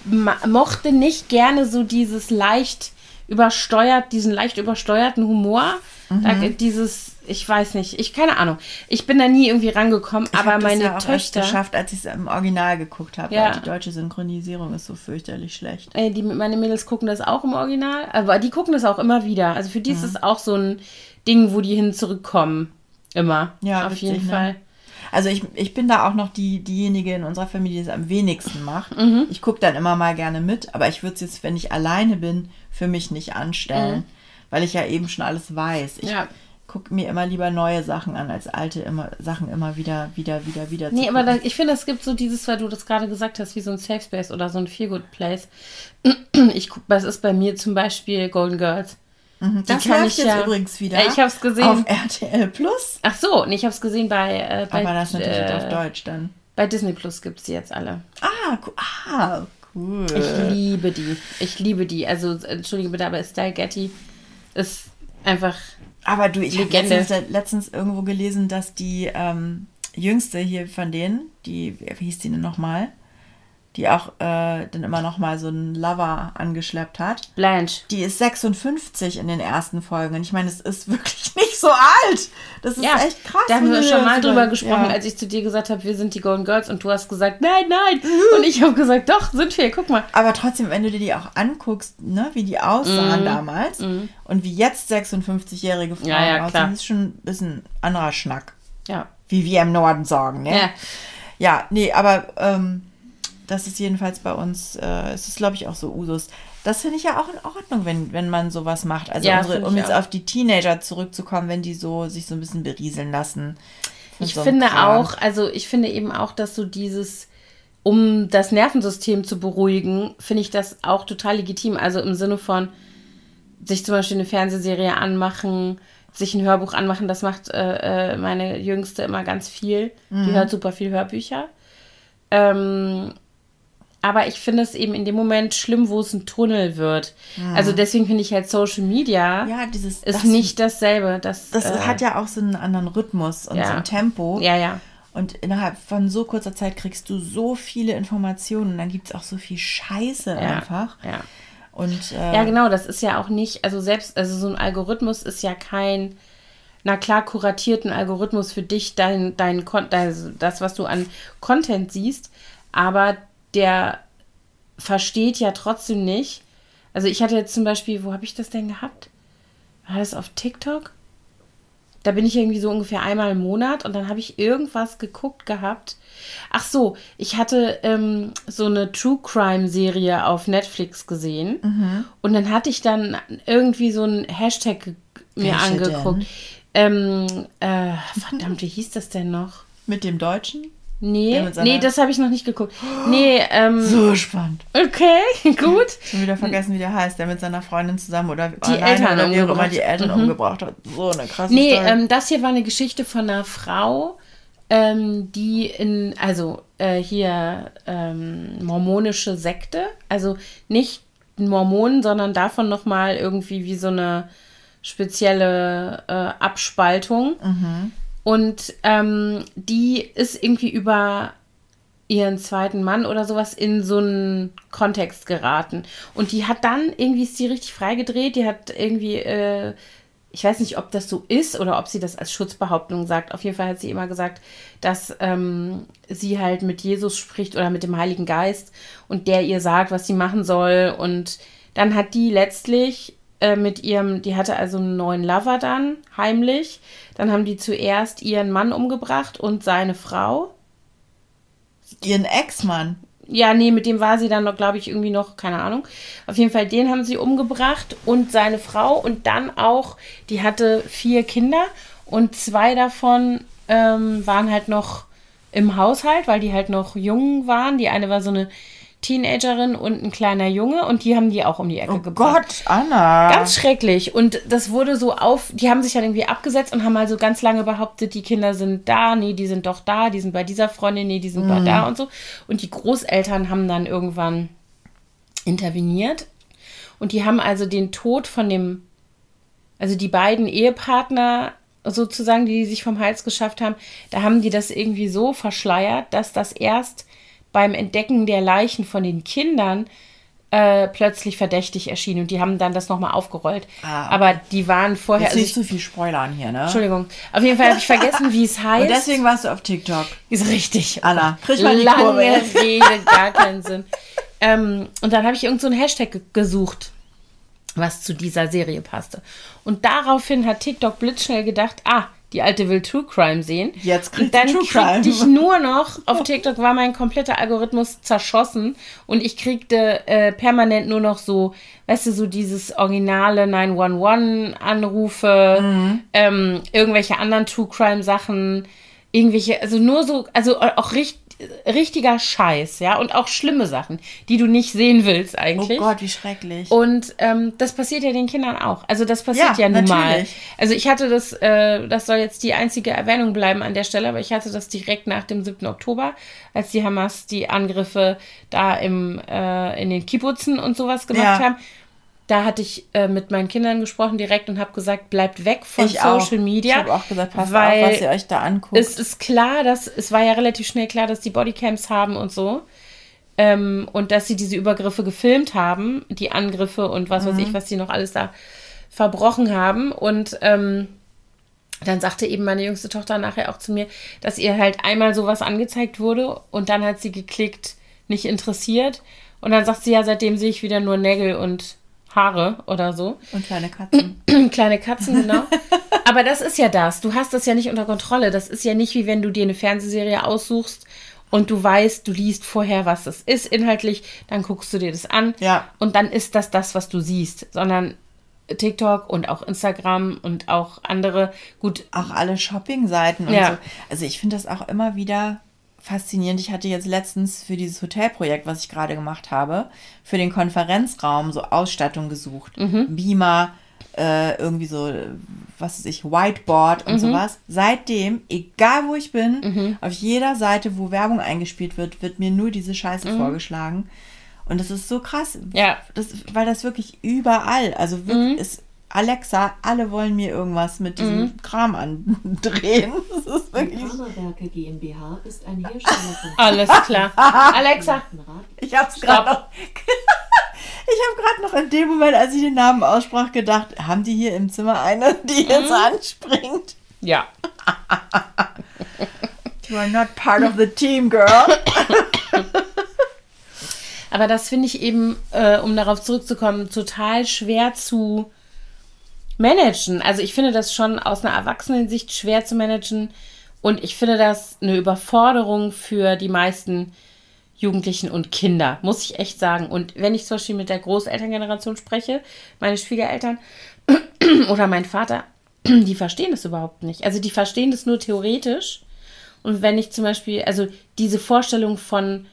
mochte nicht gerne so dieses leicht übersteuert, diesen leicht übersteuerten Humor. Da, Mhm. dieses, ich weiß nicht, ich keine Ahnung. Ich bin da nie irgendwie rangekommen, Ich aber das meine ja auch erst Töchter, geschafft, als ich es im Original geguckt habe. Ja. Die deutsche Synchronisierung ist so fürchterlich schlecht. Ey, die, meine Mädels gucken das auch im Original, aber die gucken das auch immer wieder. Also für die Mhm. ist es auch so ein Ding, wo die hin zurückkommen. Immer. Ja, auf witzig, jeden ne? Fall. Also ich, ich bin da auch noch die, diejenige in unserer Familie, die es am wenigsten macht. Mhm. Ich gucke dann immer mal gerne mit, aber ich würde es jetzt, wenn ich alleine bin, für mich nicht anstellen, weil ich ja eben schon alles weiß. Ich Mhm. Ja. Gucke mir immer lieber neue Sachen an, als alte immer, Sachen immer wieder, wieder, wieder, wieder Nee, zu aber da, gucken. ich finde, es gibt so dieses, weil du das gerade gesagt hast, wie so ein Safe Space oder so ein Feel Good Place. Ich guck, das ist bei mir zum Beispiel Golden Girls. Mhm, das kann ich jetzt ja- übrigens wieder. Ja, ich hab's gesehen. Auf RTL Plus. Ach so, nee, ich habe es gesehen bei, äh, bei, Aber das natürlich äh, auf Deutsch dann. bei Disney Plus gibt es die jetzt alle. Ah, cool. Ah, cool. Ich liebe die. Ich liebe die. Also, entschuldige bitte, aber Estelle Getty ist einfach. Aber du, ich habe letztens, letztens irgendwo gelesen, dass die ähm, jüngste hier von denen, die, wie hieß die denn nochmal? Die auch äh, dann immer nochmal so einen Lover angeschleppt hat. Blanche. Die ist 56 in den ersten Folgen. Und ich meine, es ist wirklich nicht so alt. Das ist Ja, echt krass. da haben wir schon mal drüber über- gesprochen, ja. als ich zu dir gesagt habe, wir sind die Golden Girls und du hast gesagt, nein, nein. Und ich habe gesagt, doch, sind wir, guck mal. Aber trotzdem, wenn du dir die auch anguckst, ne, wie die Mhm. aussahen damals und wie jetzt 56-jährige Frauen Ja, ja, aussehen, ist schon ein bisschen anderer Schnack. Ja. Wie wir im Norden sagen, ne? Ja. Ja, nee, aber ähm, das ist jedenfalls bei uns, äh, es ist glaube ich auch so Usus. Das finde ich ja auch in Ordnung, wenn, wenn man sowas macht. Also Ja, unsere, um jetzt auch. auf die Teenager zurückzukommen, wenn die so sich so ein bisschen berieseln lassen. Ich so finde Kram. auch, also ich finde eben auch, dass so dieses, um das Nervensystem zu beruhigen, finde ich das auch total legitim. Also im Sinne von sich zum Beispiel eine Fernsehserie anmachen, sich ein Hörbuch anmachen, das macht äh, äh, meine Jüngste immer ganz viel. Die hört super viel Hörbücher. Ähm, aber ich finde es eben in dem Moment schlimm, wo es ein Tunnel wird. Also deswegen finde ich halt Social Media Ja, dieses ist das, nicht dasselbe. Das, Das äh, hat ja auch so einen anderen Rhythmus und ja. so ein Tempo. Ja, ja. Und innerhalb von so kurzer Zeit kriegst du so viele Informationen und dann gibt es auch so viel Scheiße Ja, einfach. ja. Und äh, Ja, genau, das ist ja auch nicht, also selbst, also so ein Algorithmus ist ja kein, na klar, kuratierten Algorithmus für dich, dein, dein, also das, was du an Content siehst, aber der versteht ja trotzdem nicht. Also ich hatte jetzt zum Beispiel, wo habe ich das denn gehabt? War das auf TikTok? Da bin ich irgendwie so ungefähr einmal im Monat und dann habe ich irgendwas geguckt gehabt. Ach so, ich hatte ähm, so eine True Crime Serie auf Netflix gesehen und dann hatte ich dann irgendwie so einen Hashtag mir Welche angeguckt. Ähm, äh, verdammt, wie hieß das denn noch? mit dem Deutschen. Nee, nee, das habe ich noch nicht geguckt. Nee, ähm, So spannend. okay, gut. Schon wieder vergessen, wie der heißt, der mit seiner Freundin zusammen oder Die Eltern oder wie auch immer die Eltern Mhm. umgebracht hat. So eine krasse Nee, ähm, das hier war eine Geschichte von einer Frau, ähm, die in, also äh, hier ähm, mormonische Sekte, also nicht Mormonen, sondern davon nochmal irgendwie wie so eine spezielle äh, Abspaltung. Und ähm, die ist irgendwie über ihren zweiten Mann oder sowas in so einen Kontext geraten. Und die hat dann, irgendwie ist die richtig freigedreht, die hat irgendwie, äh, ich weiß nicht, ob das so ist oder ob sie das als Schutzbehauptung sagt. Auf jeden Fall hat sie immer gesagt, dass ähm, sie halt mit Jesus spricht oder mit dem Heiligen Geist und der ihr sagt, was sie machen soll. Und dann hat die letztlich äh, mit ihrem, die hatte also einen neuen Lover dann, heimlich. Dann haben die zuerst ihren Mann umgebracht und seine Frau. Ihren Ex-Mann. Ja, nee, mit dem war sie dann noch, glaube ich, irgendwie noch, keine Ahnung. Auf jeden Fall, den haben sie umgebracht und seine Frau und dann auch, die hatte vier Kinder und zwei davon ähm, waren halt noch im Haushalt, weil die halt noch jung waren. Die eine war so eine Teenagerin und ein kleiner Junge und die haben die auch um die Ecke Oh gebracht. Gott, Anna. Ganz schrecklich. Und das wurde so auf, die haben sich dann irgendwie abgesetzt und haben also ganz lange behauptet, die Kinder sind da, nee, die sind doch da, die sind bei dieser Freundin, nee, die sind bei da und so. Und die Großeltern haben dann irgendwann interveniert. Und die haben also den Tod von dem, also die beiden Ehepartner sozusagen, die sich vom Hals geschafft haben, da haben die das irgendwie so verschleiert, dass das erst beim Entdecken der Leichen von den Kindern äh, plötzlich verdächtig erschien und die haben dann das nochmal aufgerollt. Ah, okay. Aber die waren vorher. Jetzt Also nicht ich, so viel Spoilern hier, ne? Entschuldigung. Auf jeden Fall habe ich vergessen, wie es heißt. Und deswegen warst du auf TikTok. Ist richtig. Anna, krieg mal die Lange Kurve. Rede, gar keinen Sinn. Ähm, und dann habe ich irgend so einen Hashtag ge- gesucht, was zu dieser Serie passte. Und daraufhin hat TikTok blitzschnell gedacht, ah, die alte will True Crime sehen. Jetzt kriegt und dann True Crime. kriegte ich nur noch, auf TikTok war mein kompletter Algorithmus zerschossen und ich kriegte äh, permanent nur noch so, weißt du, so dieses originale 911-Anrufe, Mhm. ähm, irgendwelche anderen True Crime Sachen, irgendwelche, also nur so, also auch richt, richtiger Scheiß, ja, und auch schlimme Sachen, die du nicht sehen willst Oh eigentlich. Gott, wie schrecklich. Und ähm, das passiert ja den Kindern auch. Also das passiert Ja, ja, nun mal. natürlich. Also ich hatte das, äh, das soll jetzt die einzige Erwähnung bleiben an der Stelle, aber ich hatte das direkt nach dem 7. Oktober, als die Hamas die Angriffe da im, äh, in den Kibbutzen und sowas gemacht Ja. haben. Da hatte ich äh, mit meinen Kindern gesprochen direkt und habe gesagt, bleibt weg von ich auch. Social Media. Ich habe auch gesagt, passt weil auf, was ihr euch da anguckt. es ist klar, dass es war ja relativ schnell klar, dass die Bodycams haben und so. Ähm, und dass sie diese Übergriffe gefilmt haben, die Angriffe und was weiß Mhm. ich, was die noch alles da verbrochen haben. Und ähm, dann sagte eben meine jüngste Tochter nachher auch zu mir, dass ihr halt einmal sowas angezeigt wurde und dann hat sie geklickt, nicht interessiert. Und dann sagt sie ja, seitdem sehe ich wieder nur Nägel und Haare oder so. Und kleine Katzen. Kleine Katzen, genau. Aber das ist ja das. Du hast das ja nicht unter Kontrolle. Das ist ja nicht wie wenn du dir eine Fernsehserie aussuchst und du weißt, du liest vorher, was das ist inhaltlich, dann guckst du dir das an Ja. und dann ist das das, was du siehst, sondern TikTok und auch Instagram und auch andere, gut, Auch alle Shopping-Seiten und Ja. so. Also ich finde das auch immer wieder faszinierend. Ich hatte jetzt letztens für dieses Hotelprojekt, was ich gerade gemacht habe, für den Konferenzraum so Ausstattung gesucht. Mhm. Beamer, äh, irgendwie so, was weiß ich, Whiteboard Mhm. und sowas. Seitdem, egal wo ich bin, auf jeder Seite, wo Werbung eingespielt wird, wird mir nur diese Scheiße vorgeschlagen. Und das ist so krass. Mhm. Ja. Das, weil das wirklich überall, also wirklich Mhm. Alexa, alle wollen mir irgendwas mit diesem Mhm. Kram andrehen. Das ist wirklich. Kramerwerke GmbH ist ein Hersteller von alles klar. Alexa. Ich hab's gerade noch. Ich habe gerade noch in dem Moment, als ich den Namen aussprach, gedacht, haben die hier im Zimmer eine, die jetzt anspringt? ja. You are not part of the team, girl. Aber das finde ich eben, äh, um darauf zurückzukommen, total schwer zu managen. Also ich finde das schon aus einer Erwachsenensicht schwer zu managen. Und ich finde das eine Überforderung für die meisten Jugendlichen und Kinder, muss ich echt sagen. Und wenn ich zum Beispiel mit der Großelterngeneration spreche, meine Schwiegereltern oder mein Vater, die verstehen das überhaupt nicht. Also die verstehen das nur theoretisch. Und wenn ich zum Beispiel, also diese Vorstellung von,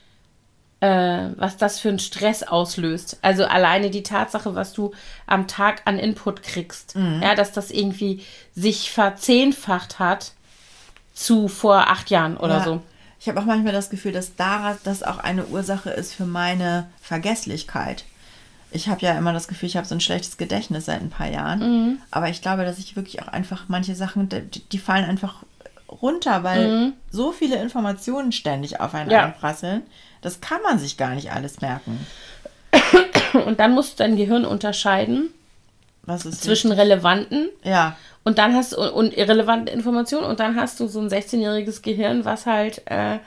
äh, was das für einen Stress auslöst. Also alleine die Tatsache, was du am Tag an Input kriegst. Ja, dass das irgendwie sich verzehnfacht hat zu vor acht Jahren oder Ja. so. Ich habe auch manchmal das Gefühl, dass daraus das auch eine Ursache ist für meine Vergesslichkeit. Ich habe ja immer das Gefühl, ich habe so ein schlechtes Gedächtnis seit ein paar Jahren. Mhm. Aber ich glaube, dass ich wirklich auch einfach manche Sachen, die, die fallen einfach runter, weil so viele Informationen ständig auf einen Mhm. Ja. einprasseln. Das kann man sich gar nicht alles merken. Und dann musst du dein Gehirn unterscheiden Was ist zwischen relevanten Ja, und dann hast du und irrelevante Informationen und dann hast du so ein 16-jähriges Gehirn, was halt äh,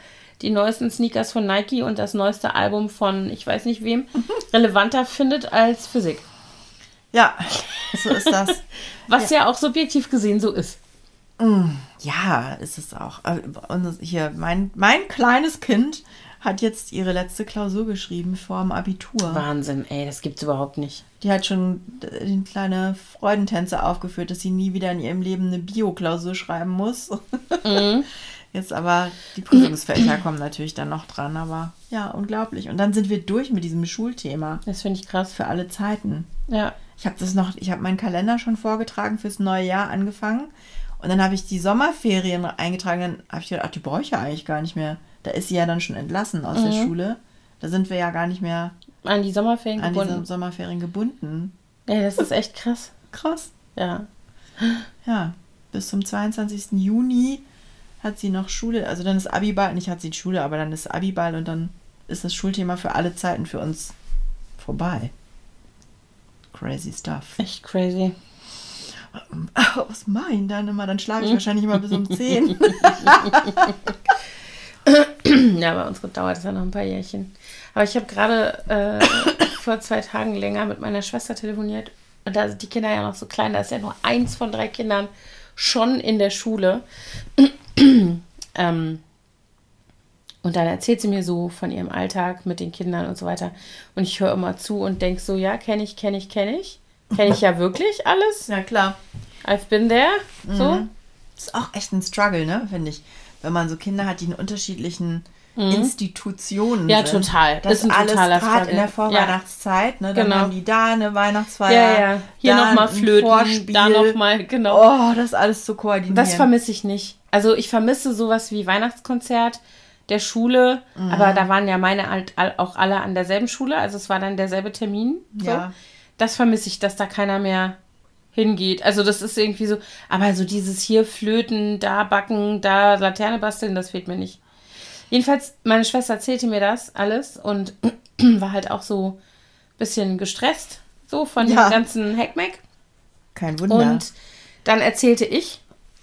die neuesten Sneakers von Nike und das neueste Album von ich weiß nicht wem relevanter findet als Physik. ja, so ist das. Was ja, auch subjektiv gesehen so ist. Ja, ist es auch. Äh, Und hier, mein, mein kleines Kind hat jetzt ihre letzte Klausur geschrieben vor dem Abitur. Wahnsinn, ey, das gibt's überhaupt nicht. Die hat schon äh, kleine Freudentänze aufgeführt, dass sie nie wieder in ihrem Leben eine Bio-Klausur schreiben muss. Jetzt aber die Prüfungsfächer kommen natürlich dann noch dran, aber ja, unglaublich. Und dann sind wir durch mit diesem Schulthema Das finde ich krass. für alle Zeiten. Ja. Ich habe das noch, ich habe meinen Kalender schon vorgetragen fürs neue Jahr angefangen. Und dann habe ich die Sommerferien eingetragen. Dann habe ich gedacht, ach, die brauche ich ja eigentlich gar nicht mehr. Da ist sie ja dann schon entlassen aus der Schule. Da sind wir ja gar nicht mehr An die Sommerferien an gebunden. Sommerferien gebunden. Ja, das ist echt krass. Krass. Ja. Ja, bis zum 22. Juni hat sie noch Schule. Also dann ist Abiball, nicht hat sie Schule, aber dann ist Abiball und dann ist das Schulthema für alle Zeiten für uns vorbei. Crazy stuff. Echt crazy. Was mein dann immer? Dann schlafe ich wahrscheinlich immer bis um 10. Ja, bei uns dauert es ja noch ein paar Jährchen. Aber ich habe gerade äh, vor zwei Tagen länger mit meiner Schwester telefoniert. Und da sind die Kinder ja noch so klein. Da ist ja nur eins von drei Kindern schon in der Schule. ähm, und dann erzählt sie mir so von ihrem Alltag mit den Kindern und so weiter. Und ich höre immer zu und denke so, ja, kenne ich, kenne ich, kenne ich. Kenne ich ja wirklich alles. ja, klar. I've been there. So. Das ist auch echt ein Struggle, ne, finde ich. Wenn man so Kinder hat, die in unterschiedlichen Institutionen Mhm. Ja, sind. total. Das Ist ein alles gerade in der Struggle. Ja. Vorweihnachtszeit. Ne, dann Genau. haben die da eine Weihnachtsfeier. Ja, ja. Hier nochmal Flöten, Vorspiel. da nochmal, genau. Oh, das alles zu koordinieren. Das vermisse ich nicht. Also ich vermisse sowas wie Weihnachtskonzert der Schule, Mhm. aber da waren ja meine auch alle an derselben Schule, also es war dann derselbe Termin. So. Ja. Das vermisse ich, dass da keiner mehr hingeht. Also das ist irgendwie so, aber so dieses hier Flöten, da backen, da Laterne basteln, das fehlt mir nicht. Jedenfalls, meine Schwester erzählte mir das alles und war halt auch so ein bisschen gestresst, so von Ja. dem ganzen Hackmack. Kein Wunder. Und dann erzählte ich,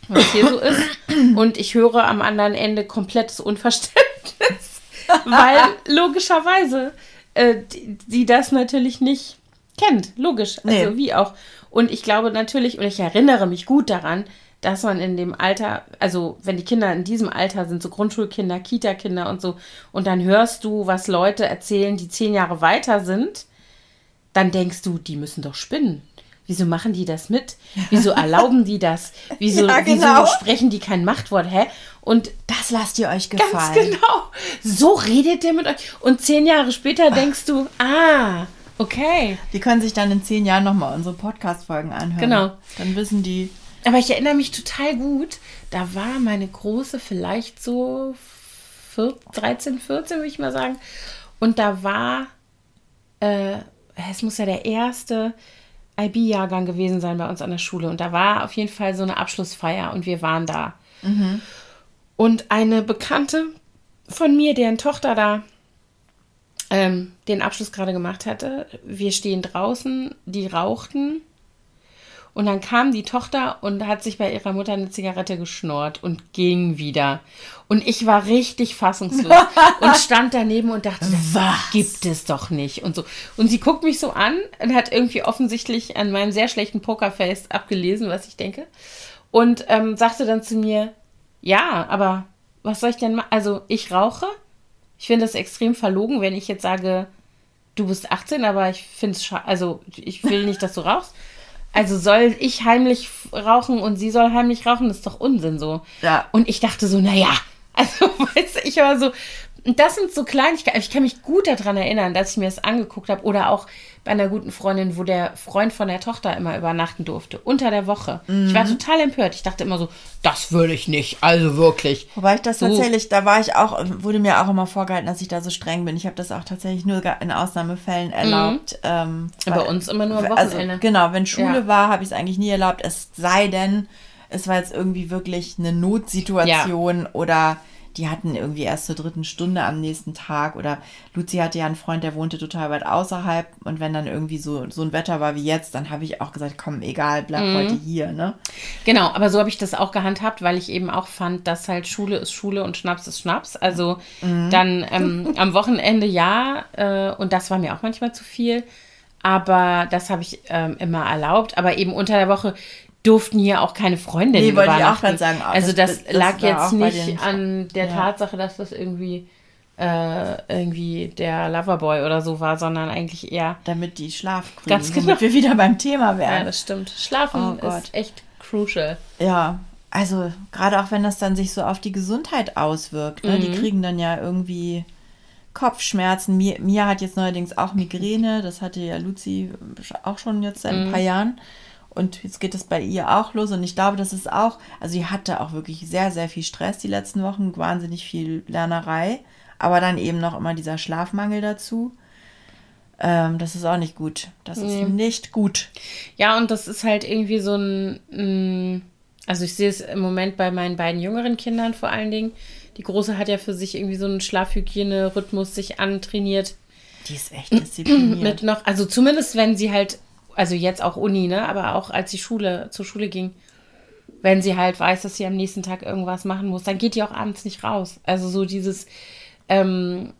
was hier so ist. Und ich höre am anderen Ende komplettes Unverständnis. weil logischerweise äh, die, die das natürlich nicht kennt. Logisch. Also Nee. wie auch. Und ich glaube natürlich, und ich erinnere mich gut daran, dass man in dem Alter, also wenn die Kinder in diesem Alter sind, so Grundschulkinder, Kita-Kinder und so, und dann hörst du, was Leute erzählen, die zehn Jahre weiter sind, dann denkst du, die müssen doch spinnen. Wieso machen die das mit? Wieso erlauben die das? Wieso, Ja, wieso genau. sprechen die kein Machtwort? Hä? Und Das lasst ihr euch Ganz gefallen. genau. So redet der mit euch. Und zehn Jahre später denkst du, ah, okay. Die können sich dann in zehn Jahren nochmal unsere Podcast-Folgen anhören. Genau. Dann wissen die, Aber ich erinnere mich total gut, da war meine Große vielleicht so 14, 13, 14, würde ich mal sagen. Und da war, äh, es muss ja der erste IB-Jahrgang gewesen sein bei uns an der Schule. Und da war auf jeden Fall so eine Abschlussfeier und wir waren da. Und eine Bekannte von mir, deren Tochter da ähm, den Abschluss gerade gemacht hatte, wir stehen draußen, die rauchten. Und dann kam die Tochter und hat sich bei ihrer Mutter eine Zigarette geschnurrt und ging wieder. Und ich war richtig fassungslos und stand daneben und dachte, das Was? gibt es doch nicht. Und so. Und sie guckt mich so an und hat irgendwie offensichtlich an meinem sehr schlechten Pokerface abgelesen, was ich denke. Und ähm, sagte dann zu mir, ja, aber was soll ich denn machen? Also ich rauche. Ich finde das extrem verlogen, wenn ich jetzt sage, du bist 18, aber ich finde es also ich will nicht, dass du rauchst. Also soll ich heimlich rauchen und sie soll heimlich rauchen, das ist doch Unsinn so. Ja. Und ich dachte so, naja, also weißt du, ich war so, und das sind so Kleinigkeiten. Ich kann mich gut daran erinnern, dass ich mir das angeguckt habe oder auch bei einer guten Freundin, wo der Freund von der Tochter immer übernachten durfte, unter der Woche. Ich war total empört. Ich dachte immer so, das würde ich nicht, also wirklich. Wobei ich das So. tatsächlich, da war ich auch, wurde mir auch immer vorgehalten, dass ich da so streng bin. Ich habe das auch tatsächlich nur in Ausnahmefällen erlaubt. Ähm, Bei uns immer nur am Also, Wochenende. genau, wenn Schule Ja. war, habe ich es eigentlich nie erlaubt. Es sei denn, es war jetzt irgendwie wirklich eine Notsituation oder die hatten irgendwie erst zur dritten Stunde am nächsten Tag oder Luzi hatte ja einen Freund, der wohnte total weit außerhalb und wenn dann irgendwie so, so ein Wetter war wie jetzt, dann habe ich auch gesagt, komm, egal, bleib Mhm. heute hier, ne? Genau, aber so habe ich das auch gehandhabt, weil ich eben auch fand, dass halt Schule ist Schule und Schnaps ist Schnaps. Also dann ähm, am Wochenende ja, äh, und das war mir auch manchmal zu viel. Aber das habe ich ähm, immer erlaubt. Aber eben unter der Woche durften hier auch keine Freundinnen Nee, wollte ich auch gerade sagen. Also das, Das- das lag jetzt nicht an der Ja. Tatsache, dass das irgendwie äh, irgendwie der Loverboy oder so war, sondern eigentlich eher Damit die Schlaf kriegen, Ganz genau. womit wir wieder beim Thema ja, wären. das stimmt. Schlafen Oh Gott. ist echt crucial. Ja, also gerade auch wenn das dann sich so auf die Gesundheit auswirkt. Ne? Mhm. Die kriegen dann ja irgendwie Kopfschmerzen. Mia, Mia hat jetzt neuerdings auch Migräne. Das hatte ja Luzi auch schon jetzt seit ein paar Jahren. Und jetzt geht es bei ihr auch los. Und ich glaube, das ist auch, also sie hatte auch wirklich sehr, sehr viel Stress die letzten Wochen, wahnsinnig viel Lernerei. Aber dann eben noch immer dieser Schlafmangel dazu. Ähm, das ist auch nicht gut. Das Nee. ist nicht gut. Ja, und das ist halt irgendwie so ein, mm, also ich sehe es im Moment bei meinen beiden jüngeren Kindern vor allen Dingen. Die Große hat ja für sich irgendwie so einen Schlafhygiene-Rhythmus sich antrainiert. Die ist echt diszipliniert. Mit noch, also zumindest wenn sie halt, also jetzt auch Uni, ne, aber auch als sie Schule, zur Schule ging, wenn sie halt weiß, dass sie am nächsten Tag irgendwas machen muss, dann geht die auch abends nicht raus. Also so dieses, ähm,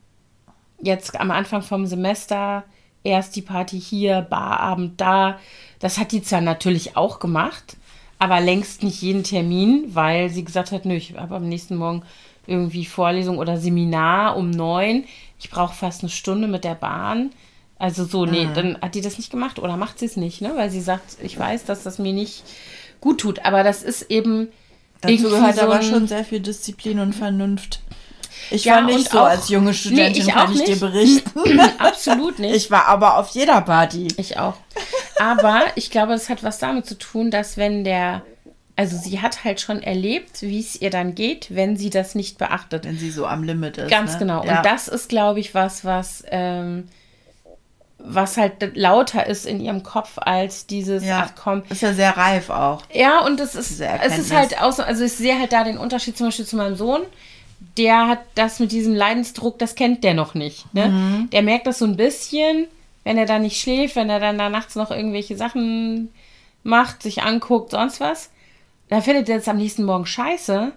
jetzt am Anfang vom Semester erst die Party hier, Barabend da. Das hat die zwar natürlich auch gemacht, aber längst nicht jeden Termin, weil sie gesagt hat, nö, ich habe am nächsten Morgen irgendwie Vorlesung oder Seminar um neun. Ich brauche fast eine Stunde mit der Bahn. Also so, nee, dann hat die das nicht gemacht oder macht sie es nicht, ne? Weil sie sagt, ich weiß, dass das mir nicht gut tut. Aber das ist eben. Dazu gehört so aber schon sehr viel Disziplin und Vernunft. Ich Ja, war nicht so auch- als junge Studentin, Nee, ich kann ich dir nicht. berichten. Absolut nicht. Ich war aber auf jeder Party. Ich auch. Aber ich glaube, das hat was damit zu tun, dass wenn der, also sie hat halt schon erlebt, wie es ihr dann geht, wenn sie das nicht beachtet. Wenn sie so am Limit ist. Ganz ne? genau. Ja. Und das ist, glaube ich, was, was, ähm, was halt lauter ist in ihrem Kopf als dieses, ja. ach komm, Ist ja sehr reif auch. ja, und es ist, es ist halt auch so, also ich sehe halt da den Unterschied zum Beispiel zu meinem Sohn. Der hat das mit diesem Leidensdruck, das kennt der noch nicht. Ne? Mhm. Der merkt das so ein bisschen, wenn er da nicht schläft, wenn er dann da nachts noch irgendwelche Sachen macht, sich anguckt, sonst was. Da findet er es am nächsten Morgen scheiße.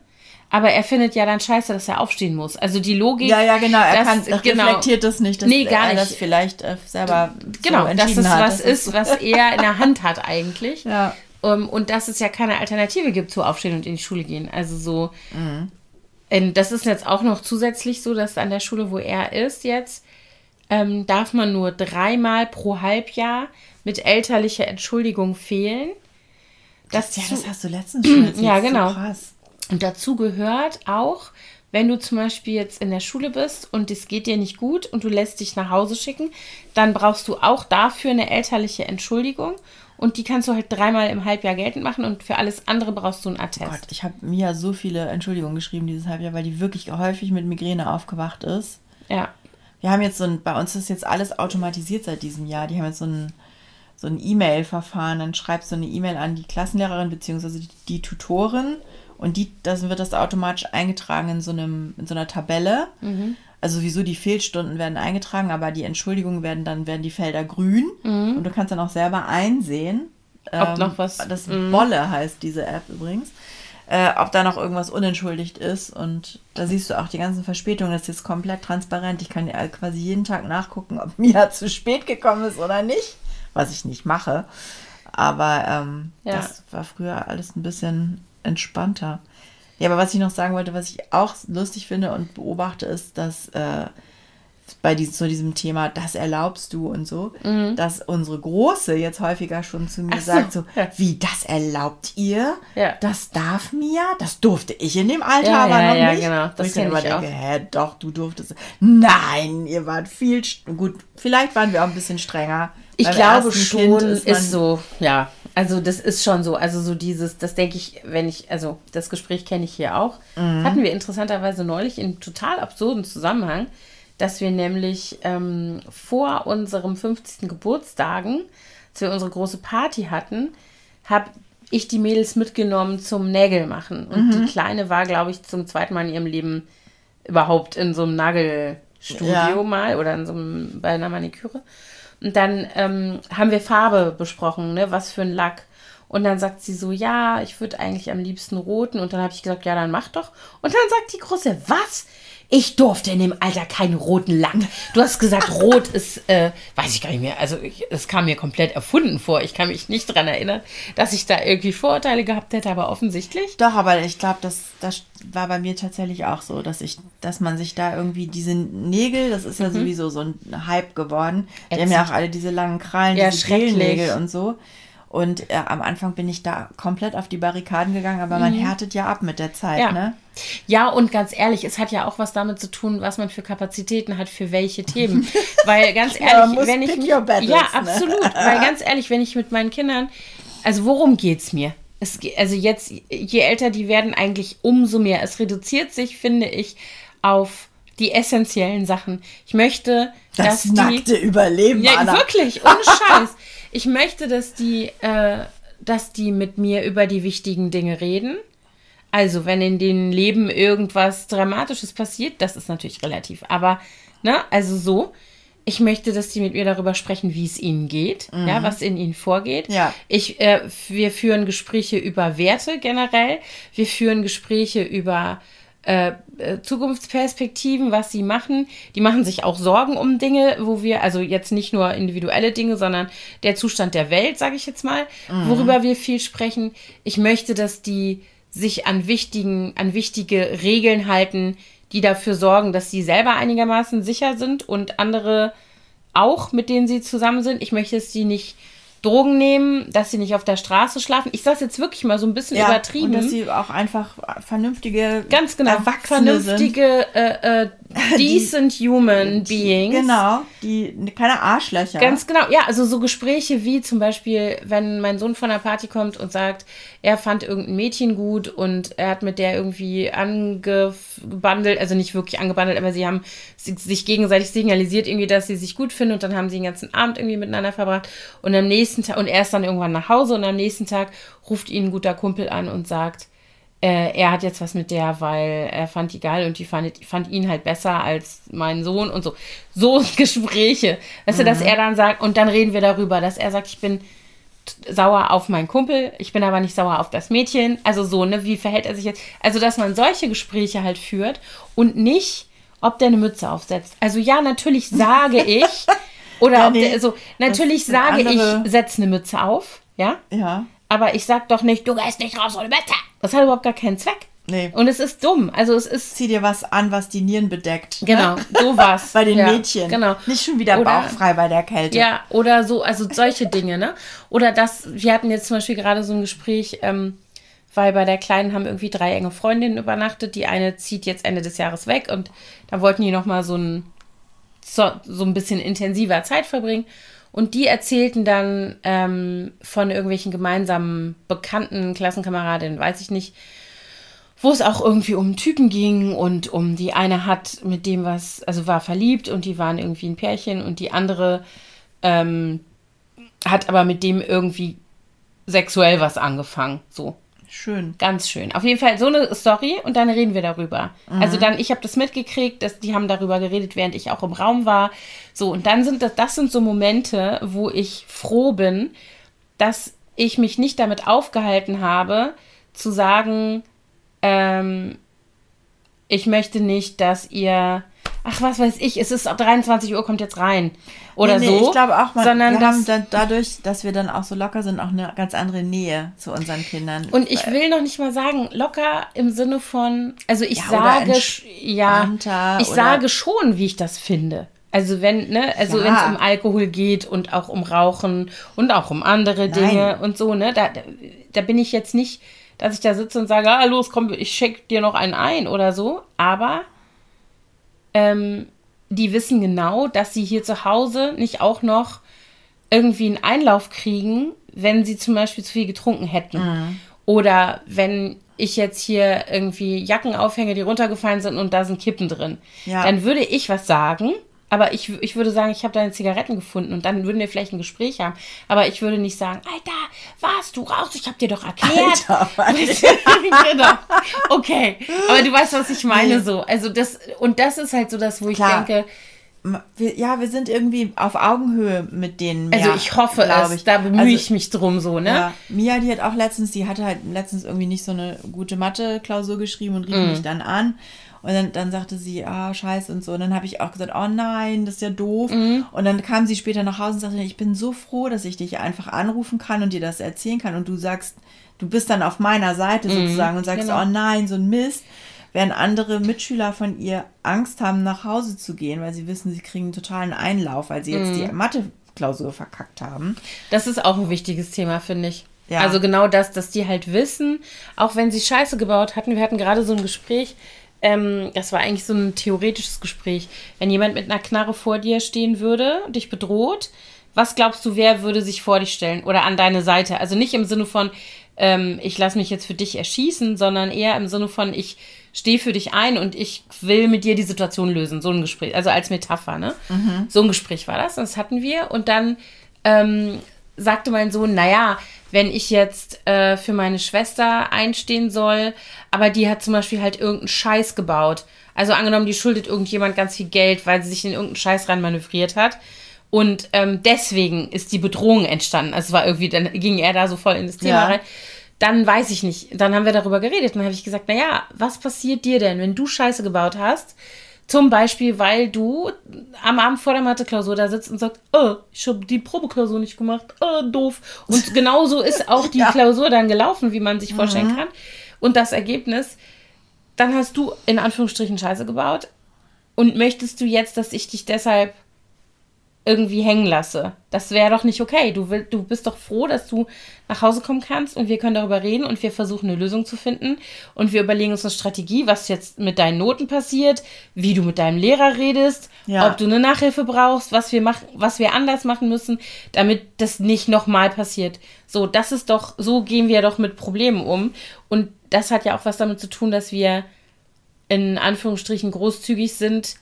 Aber er findet ja dann scheiße, dass er aufstehen muss. Also die Logik. Ja, ja, genau. Er das- kann, er genau. reflektiert das nicht, dass Nee, gar er nicht. das vielleicht äh, selber Genau, so dass es hat. was Das ist, was er in der Hand hat eigentlich. Ja. ähm, und dass es ja keine Alternative gibt zu Aufstehen und in die Schule gehen. Also so, ähm, das ist jetzt auch noch zusätzlich so, dass an der Schule, wo er ist jetzt, ähm, darf man nur dreimal pro Halbjahr mit elterlicher Entschuldigung fehlen. Das, ja, zu- das hast du letztens schon erzählt. Ja, das genau. So krass. Und dazu gehört auch, wenn du zum Beispiel jetzt in der Schule bist und es geht dir nicht gut und du lässt dich nach Hause schicken, dann brauchst du auch dafür eine elterliche Entschuldigung und die kannst du halt dreimal im Halbjahr geltend machen und für alles andere brauchst du einen Attest. Gott, ich habe Mia so viele Entschuldigungen geschrieben dieses Halbjahr, weil die wirklich häufig mit Migräne aufgewacht ist. Ja. Wir haben jetzt so ein, bei uns ist jetzt alles automatisiert seit diesem Jahr. Die haben jetzt so ein, so ein E-Mail-Verfahren. Dann schreibst du eine E-Mail an die Klassenlehrerin bzw. Die, die Tutorin und die, das wird das automatisch eingetragen in so, einem, in so einer Tabelle. Also sowieso die Fehlstunden werden eingetragen, aber die Entschuldigungen werden dann werden die Felder grün und du kannst dann auch selber einsehen. Ob noch was- Das Bolle heißt diese App übrigens. Äh, ob da noch irgendwas unentschuldigt ist. Und da siehst du auch die ganzen Verspätungen. Das ist jetzt komplett transparent. Ich kann ja quasi jeden Tag nachgucken, ob Mia zu spät gekommen ist oder nicht. Was ich nicht mache. Aber ähm, Ja. das war früher alles ein bisschen entspannter. Ja, aber was ich noch sagen wollte, was ich auch lustig finde und beobachte, ist, dass äh, bei diesem, zu diesem Thema, das erlaubst du und so, dass unsere Große jetzt häufiger schon zu mir Mhm. So, sagt, so, ja. wie, das erlaubt ihr? Ja. Das darf mir? Das durfte ich in dem Alter Ja, aber ja, noch ja, nicht. genau. Das ich dann immer denke, hä, doch, du durftest. Nein, ihr wart viel, gut, vielleicht waren wir auch ein bisschen strenger. Ich glaube schon, Kind ist, man- so, ja. Also das ist schon so. Also so dieses, das denke ich, wenn ich, also das Gespräch kenne ich hier auch. Mhm. Hatten wir interessanterweise neulich in total absurden Zusammenhang, dass wir nämlich ähm, vor unserem 50. Geburtstagen, als wir unsere große Party hatten, habe ich die Mädels mitgenommen zum Nägel machen. Und Mhm. die Kleine war, glaube ich, zum zweiten Mal in ihrem Leben überhaupt in so einem Nagelstudio Ja. mal oder in so einem, bei einer Maniküre. Und dann ähm, haben wir Farbe besprochen, ne, was für ein Lack. Und dann sagt sie so, ja, ich würde eigentlich am liebsten roten. Und dann habe ich gesagt, ja, dann mach doch. Und dann sagt die Große, was? Ich durfte in dem Alter keinen roten Lack. Du hast gesagt, rot ist, äh, weiß ich gar nicht mehr. Also es kam mir komplett erfunden vor. Ich kann mich nicht dran erinnern, dass ich da irgendwie Vorurteile gehabt hätte, aber offensichtlich. Doch, aber ich glaube, das, das war bei mir tatsächlich auch so, dass ich, dass man sich da irgendwie diese Nägel, das ist ja sowieso so ein Hype geworden. Die haben ja auch alle diese langen Krallen, Ja, diese. Nägel und so. Und äh, am Anfang bin ich da komplett auf die Barrikaden gegangen, aber man härtet ja ab mit der Zeit, Mhm. Ja. ne? Ja, und ganz ehrlich, es hat ja auch was damit zu tun, was man für Kapazitäten hat für welche Themen. Weil ganz Ja, ehrlich, muss wenn ich mich, battles, ja ne? absolut, weil ganz ehrlich, wenn ich mit meinen Kindern, also worum geht's mir? Es, also jetzt, je älter die werden, eigentlich umso mehr. Es reduziert sich, finde ich, auf die essentiellen Sachen. Ich möchte, Das dass die nackte Überleben, ja, Anna. wirklich, ohne Scheiß. Ich möchte, dass die, äh, dass die mit mir über die wichtigen Dinge reden. Also, wenn in den Leben irgendwas Dramatisches passiert, das ist natürlich relativ. Aber, ne, also so. Ich möchte, dass die mit mir darüber sprechen, wie es ihnen geht, ja, was in ihnen vorgeht. Ja. Ich, äh, wir führen Gespräche über Werte generell. Wir führen Gespräche über äh, äh, Zukunftsperspektiven, was sie machen. Die machen sich auch Sorgen um Dinge, wo wir, also jetzt nicht nur individuelle Dinge, sondern der Zustand der Welt, sage ich jetzt mal, worüber wir viel sprechen. Ich möchte, dass die sich an wichtigen, an wichtige Regeln halten, die dafür sorgen, dass sie selber einigermaßen sicher sind und andere auch, mit denen sie zusammen sind. Ich möchte, dass die nicht Drogen nehmen, dass sie nicht auf der Straße schlafen. Ich sage jetzt wirklich mal so ein bisschen Ja, übertrieben. Und dass sie auch einfach vernünftige, Ganz genau. Erwachsene sind. Vernünftige, äh, äh, decent human beings. Genau, die keine Arschlöcher. Ganz genau, ja, also so Gespräche wie zum Beispiel, wenn mein Sohn von der Party kommt und sagt, er fand irgendein Mädchen gut und er hat mit der irgendwie angebandelt, also nicht wirklich angebandelt, aber sie haben si- sich gegenseitig signalisiert irgendwie, dass sie sich gut finden und dann haben sie den ganzen Abend irgendwie miteinander verbracht und am nächsten Tag, und er ist dann irgendwann nach Hause und am nächsten Tag ruft ihn ein guter Kumpel an und sagt, äh, er hat jetzt was mit der, weil er fand die geil und die fand, fand ihn halt besser als meinen Sohn und so. So Gespräche. Weißt du, dass er dann sagt, und dann reden wir darüber, dass er sagt, ich bin sauer auf meinen Kumpel, ich bin aber nicht sauer auf das Mädchen. Also so, ne, wie verhält er sich jetzt? Also, dass man solche Gespräche halt führt und nicht, ob der eine Mütze aufsetzt. Also ja, natürlich sage ich, oder Ja, ob nee, der, also natürlich sage andere- ich, setz eine Mütze auf, ja. Ja. Aber ich sag doch nicht, du gehst nicht raus ohne Messer. Das hat überhaupt gar keinen Zweck. Nee. Und es ist dumm. Also es ist Zieh dir was an, was die Nieren bedeckt. genau Ne? sowas Bei den ja, Mädchen. Genau. Nicht schon wieder Oder- bauchfrei bei der Kälte. Ja, oder so, also solche Dinge, ne? Oder das, wir hatten jetzt zum Beispiel gerade so ein Gespräch, ähm, weil bei der Kleinen haben irgendwie drei enge Freundinnen übernachtet. Die eine zieht jetzt Ende des Jahres weg und da wollten die nochmal so ein, so, so ein bisschen intensiver Zeit verbringen. Und die erzählten dann ähm, von irgendwelchen gemeinsamen Bekannten, Klassenkameradinnen, weiß ich nicht, wo es auch irgendwie um Typen ging und um die eine hat mit dem was, also war verliebt und die waren irgendwie ein Pärchen und die andere ähm, hat aber mit dem irgendwie sexuell was angefangen. So, Schön. ganz schön. Auf jeden Fall so eine Story und dann reden wir darüber. Also dann, ich habe das mitgekriegt, dass die haben darüber geredet, während ich auch im Raum war. So, und dann sind das, das sind so Momente, wo ich froh bin, dass ich mich nicht damit aufgehalten habe, zu sagen, ähm, ich möchte nicht, dass ihr, ach was weiß ich, es ist 23 Uhr, kommt jetzt rein. Oder nee, nee, so. Ich glaube auch, man, sondern wir dass, haben dann dadurch, dass wir dann auch so locker sind, auch eine ganz andere Nähe zu unseren Kindern. Und ich will noch nicht mal sagen, locker im Sinne von, also ich Ja, sage, ja, ich sage schon, wie ich das finde. Also wenn, ne, also Ja. wenn es um Alkohol geht und auch um Rauchen und auch um andere Dinge und so, ne, da, da- bin ich jetzt nicht, dass ich da sitze und sage, ah, los, komm, ich schenk dir noch einen ein oder so, aber ähm, die wissen genau, dass sie hier zu Hause nicht auch noch irgendwie einen Einlauf kriegen, wenn sie zum Beispiel zu viel getrunken hätten. Mhm. Oder wenn ich jetzt hier irgendwie Jacken aufhänge, die runtergefallen sind und da sind Kippen drin. Ja. Dann würde ich was sagen, aber ich, ich würde sagen, ich habe deine Zigaretten gefunden und dann würden wir vielleicht ein Gespräch haben. Aber ich würde nicht sagen, Alter, warst du raus? Ich habe dir doch erklärt. Alter, genau. Okay. Aber du weißt, was ich meine Nee. so. Also das, und das ist halt so das, wo ich Klar. denke, wir, ja, wir sind irgendwie auf Augenhöhe mit denen. also ich hoffe es, da bemühe Also, ich mich drum so, ne? Ja, Mia, die hat auch letztens, die hatte halt letztens irgendwie nicht so eine gute Mathe-Klausur geschrieben und rief Mhm. mich dann an. Und dann, dann sagte sie, ah, scheiße und so. Und dann habe ich auch gesagt, oh nein, das ist ja doof. Mhm. Und dann kam sie später nach Hause und sagte, ich bin so froh, dass ich dich einfach anrufen kann und dir das erzählen kann. Und du sagst, du bist dann auf meiner Seite sozusagen und sagst, genau. oh nein, so ein Mist. Während andere Mitschüler von ihr Angst haben, nach Hause zu gehen, weil sie wissen, sie kriegen einen totalen Einlauf, weil sie jetzt Mhm. die Mathe-Klausur verkackt haben. Das ist auch ein wichtiges Thema, finde ich. Ja. Also genau das, dass die halt wissen, auch wenn sie Scheiße gebaut hatten. Wir hatten gerade so ein Gespräch, ähm, das war eigentlich so ein theoretisches Gespräch. Wenn jemand mit einer Knarre vor dir stehen würde, dich bedroht, was glaubst du, wer würde sich vor dich stellen oder an deine Seite? Also nicht im Sinne von, ähm, ich lasse mich jetzt für dich erschießen, sondern eher im Sinne von, ich stehe für dich ein und ich will mit dir die Situation lösen. So ein Gespräch, also als Metapher, ne? So ein Gespräch war das, das hatten wir. Und dann ähm, sagte mein Sohn, naja, wenn ich jetzt äh, für meine Schwester einstehen soll, aber die hat zum Beispiel halt irgendeinen Scheiß gebaut. Also angenommen, die schuldet irgendjemand ganz viel Geld, weil sie sich in irgendeinen Scheiß rein manövriert hat. Und ähm, deswegen ist die Bedrohung entstanden. Also war irgendwie, dann ging er da so voll in das Thema Ja. rein. Dann weiß ich nicht. Dann haben wir darüber geredet. Dann habe ich gesagt, naja, was passiert dir denn, wenn du Scheiße gebaut hast? Zum Beispiel, weil du am Abend vor der Mathe-Klausur da sitzt und sagst, oh, ich habe die Probeklausur nicht gemacht, oh, doof. Und genauso ist auch die Ja. Klausur dann gelaufen, wie man sich vorstellen kann. Und das Ergebnis, dann hast du in Anführungsstrichen Scheiße gebaut und möchtest du jetzt, dass ich dich deshalb irgendwie hängen lasse. Das wäre doch nicht okay. Du, will, du bist doch froh, dass du nach Hause kommen kannst und wir können darüber reden und wir versuchen eine Lösung zu finden und wir überlegen uns eine Strategie, was jetzt mit deinen Noten passiert, wie du mit deinem Lehrer redest, Ja. ob du eine Nachhilfe brauchst, was wir machen, was wir anders machen müssen, damit das nicht nochmal passiert. So, das ist doch, so gehen wir doch mit Problemen um und das hat ja auch was damit zu tun, dass wir in Anführungsstrichen großzügig sind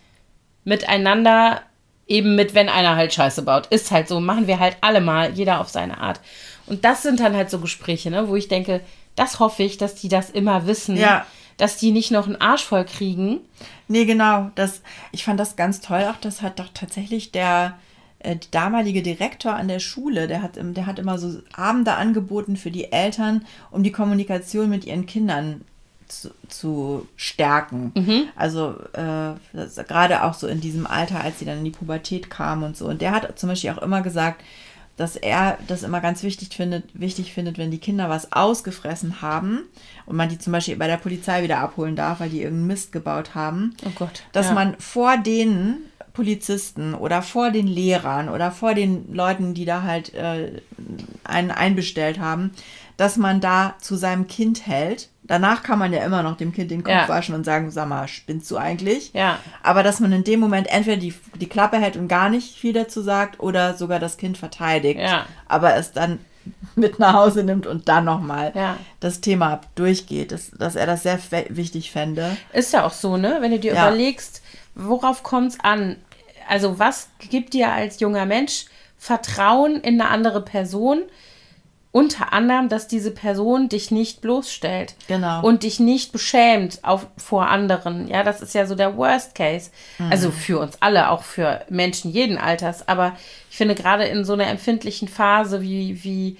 miteinander, eben mit, wenn einer halt Scheiße baut. Ist halt so, machen wir halt alle mal, jeder auf seine Art. Und das sind dann halt so Gespräche, ne, wo ich denke, das hoffe ich, dass die das immer wissen, Ja. dass die nicht noch einen Arsch voll kriegen. Nee, genau. Das, ich fand das ganz toll. Auch das hat doch tatsächlich der äh, damalige Direktor an der Schule, der hat, der hat immer so Abende angeboten für die Eltern, um die Kommunikation mit ihren Kindern zu, zu stärken. Also äh, gerade auch so in diesem Alter, als sie dann in die Pubertät kamen und so. Und der hat zum Beispiel auch immer gesagt, dass er das immer ganz wichtig findet, wichtig findet, wenn die Kinder was ausgefressen haben und man die zum Beispiel bei der Polizei wieder abholen darf, weil die irgendeinen Mist gebaut haben, Oh Gott. dass ja. man vor den Polizisten oder vor den Lehrern oder vor den Leuten, die da halt äh, einen einbestellt haben, dass man da zu seinem Kind hält. Danach kann man ja immer noch dem Kind den Kopf Ja. waschen und sagen, sag mal, spinnst du eigentlich? Ja. Aber dass man in dem Moment entweder die, die Klappe hält und gar nicht viel dazu sagt oder sogar das Kind verteidigt, Ja. aber es dann mit nach Hause nimmt und dann nochmal Ja. das Thema durchgeht, dass, dass er das sehr wichtig fände. Ist ja auch so, ne? Wenn du dir Ja. überlegst, worauf kommt es an? Also, was gibt dir als junger Mensch Vertrauen in eine andere Person? Unter anderem, dass diese Person dich nicht bloßstellt. Genau. Und dich nicht beschämt auf, vor anderen. Ja, das ist ja so der Worst Case. Also für uns alle, auch für Menschen jeden Alters. Aber ich finde gerade in so einer empfindlichen Phase wie, wie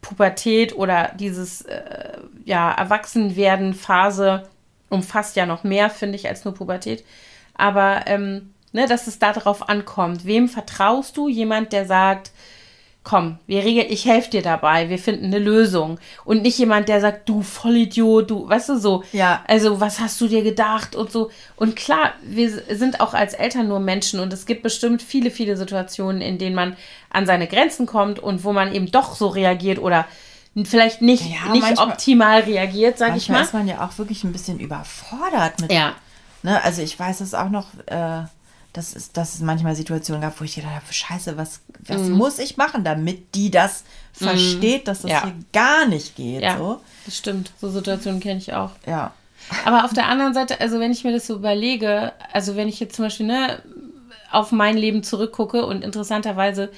Pubertät oder dieses äh, ja, Erwachsenwerden-Phase umfasst ja noch mehr, finde ich, als nur Pubertät. Aber ähm, ne, dass es darauf ankommt. Wem vertraust du? Jemand, der sagt, komm, wir regeln, ich helfe dir dabei, wir finden eine Lösung. Und nicht jemand, der sagt, du Vollidiot, du, weißt du so. Ja. Also, was hast du dir gedacht und so. Und klar, wir sind auch als Eltern nur Menschen und es gibt bestimmt viele, viele Situationen, in denen man an seine Grenzen kommt und wo man eben doch so reagiert oder vielleicht nicht, Ja, nicht manchmal- optimal reagiert, sag ich Manchmal mal. ist man ja auch wirklich ein bisschen überfordert mit. Ja. Ne? Also ich weiß es auch noch, äh, dass, es, dass es manchmal Situationen gab, wo ich gedacht habe, scheiße, was, was Mhm. muss ich machen, damit die das versteht, dass das Ja. hier gar nicht geht. Ja, So. das stimmt. So Situationen kenne ich auch. Ja. Aber auf der anderen Seite, also wenn ich mir das so überlege, also wenn ich jetzt zum Beispiel ne, auf mein Leben zurückgucke und interessanterweise,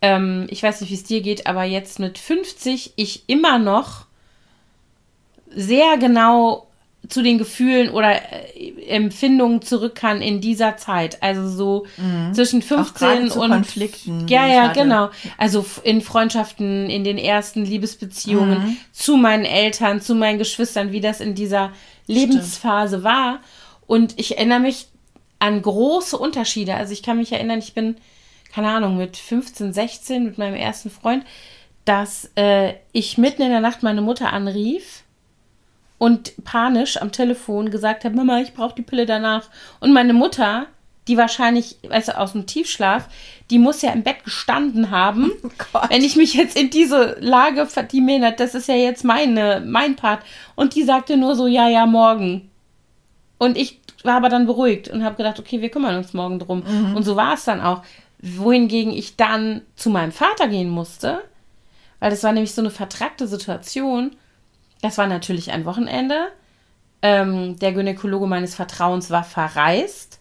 ähm, ich weiß nicht, wie es dir geht, aber jetzt mit 50 ich immer noch sehr genau zu den Gefühlen oder äh, Empfindungen zurück kann in dieser Zeit. Also so zwischen Mhm. gerade 15 zu und Konflikten, Ja, ja, genau. Also in Freundschaften, in den ersten Liebesbeziehungen, Mhm. zu meinen Eltern, zu meinen Geschwistern, wie das in dieser Lebensphase war. Und ich erinnere mich an große Unterschiede. Also ich kann mich erinnern, ich bin, keine Ahnung, mit 15, 16 mit meinem ersten Freund, dass äh, ich mitten in der Nacht meine Mutter anrief und panisch am Telefon gesagt habe, Mama, ich brauche die Pille danach. Und meine Mutter, die wahrscheinlich, weißt du, aus dem Tiefschlaf, die muss ja im Bett gestanden haben. Gott. Wenn ich mich jetzt in diese Lage, ver- die mir, das ist ja jetzt meine, mein Part. Und die sagte nur so, ja, ja, morgen. Und ich war aber dann beruhigt und habe gedacht, okay, wir kümmern uns morgen drum. Und so war es dann auch. Wohingegen ich dann zu meinem Vater gehen musste, weil das war nämlich so eine vertrackte Situation. Das war natürlich ein Wochenende. Ähm, der Gynäkologe meines Vertrauens war verreist.